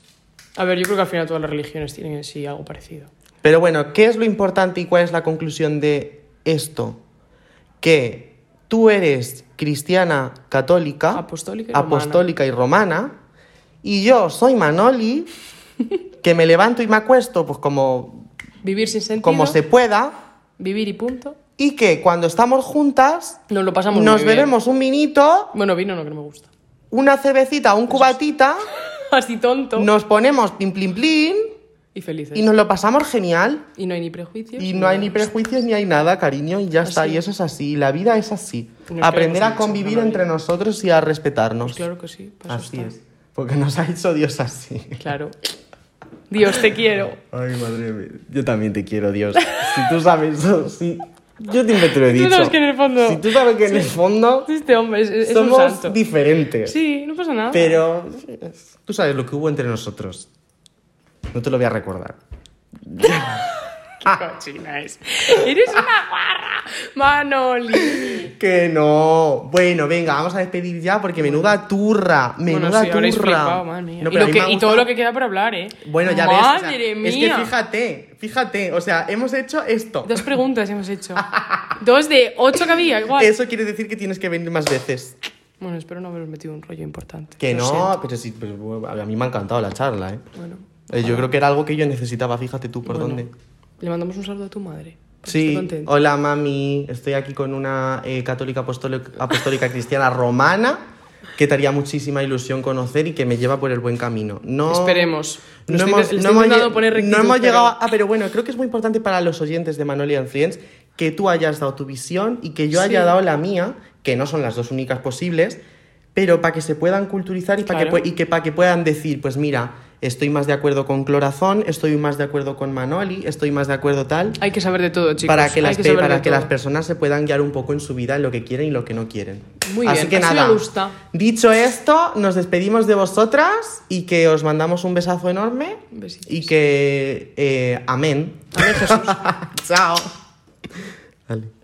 A ver, yo creo que al final todas las religiones tienen en sí algo parecido. Pero bueno, ¿qué es lo importante y cuál es la conclusión de esto? Que tú eres cristiana católica, Apostólica y romana. y romana, y yo soy Manoli, [LAUGHS] que me levanto y me acuesto pues como, Vivir sin sentido, como se pueda, vivir y punto. y que cuando estamos juntas Nos lo pasamos nos muy bien. bebemos un vinito, Bueno, vino no, que no me gusta. una cervecita, un cubatita, [LAUGHS] Así tonto. nos ponemos plin plin plin Y felices. y nos lo pasamos genial. Y no hay ni prejuicios. Y no hay ni prejuicios ni hay nada, cariño, y ya está, Así. y eso es así, la vida es así. Nos Aprender a convivir entre nosotros y a respetarnos. Pues claro que sí. eso así está. es, porque nos ha hecho Dios así. Claro. Dios, te quiero. Ay, madre mía, yo también te quiero, Dios. Si tú sabes, [LAUGHS] sí. Yo siempre te lo he Tú dicho. sabes que en el fondo- Si tú sabes que en el fondo Este hombre es, es un somos santo. diferentes. Sí, no pasa nada. Pero tú sabes lo que hubo entre nosotros. No te lo voy a recordar. [LAUGHS] Qué cochina es. Eres una guarra, Manoli. Que no. Bueno, venga, vamos a despedir ya porque menuda turra. Menuda Bueno, sí, turra. flipado, madre. No, y, lo que- y todo lo que queda por hablar, ¿eh? Bueno, ya ves. o sea, Madre mía. Es que fíjate, fíjate. O sea, hemos hecho esto. Dos preguntas hemos hecho. [LAUGHS] Dos de ocho que había, igual. Eso quiere decir que tienes que venir más veces. Bueno, espero no haberos metido un rollo importante. Que no, pero sí, pero, a mí me ha encantado la charla, ¿eh? Bueno, Eh, Yo creo que era algo que yo necesitaba, fíjate tú por Bueno, dónde. le mandamos un saludo a tu madre. Sí, hola mami, estoy aquí con una eh, católica apostólica, apostólica cristiana romana que te haría muchísima ilusión conocer y que me lleva por el buen camino. No, Esperemos. No estoy- hemos, no hemos poner no hemos pero- llegado a... Ah, pero bueno, creo que es muy importante para los oyentes de Manoli and Friends que tú hayas dado tu visión y que yo haya Sí. dado la mía, que no son las dos únicas posibles, pero para que se puedan culturizar y para que, Claro. pue- y que, para que puedan decir, pues mira, estoy más de acuerdo con Clorazón, estoy más de acuerdo con Manoli, estoy más de acuerdo tal Hay que saber de todo, chicos. para que, las, que pe- saber para que todo. las personas se puedan guiar un poco en su vida en lo que quieren y lo que no quieren. Muy así bien, que nada, me gusta. dicho esto, nos despedimos de vosotras y que os mandamos un besazo enorme Besitos. y que eh, amén. Amén, Jesús. [LAUGHS] Chao. Vale.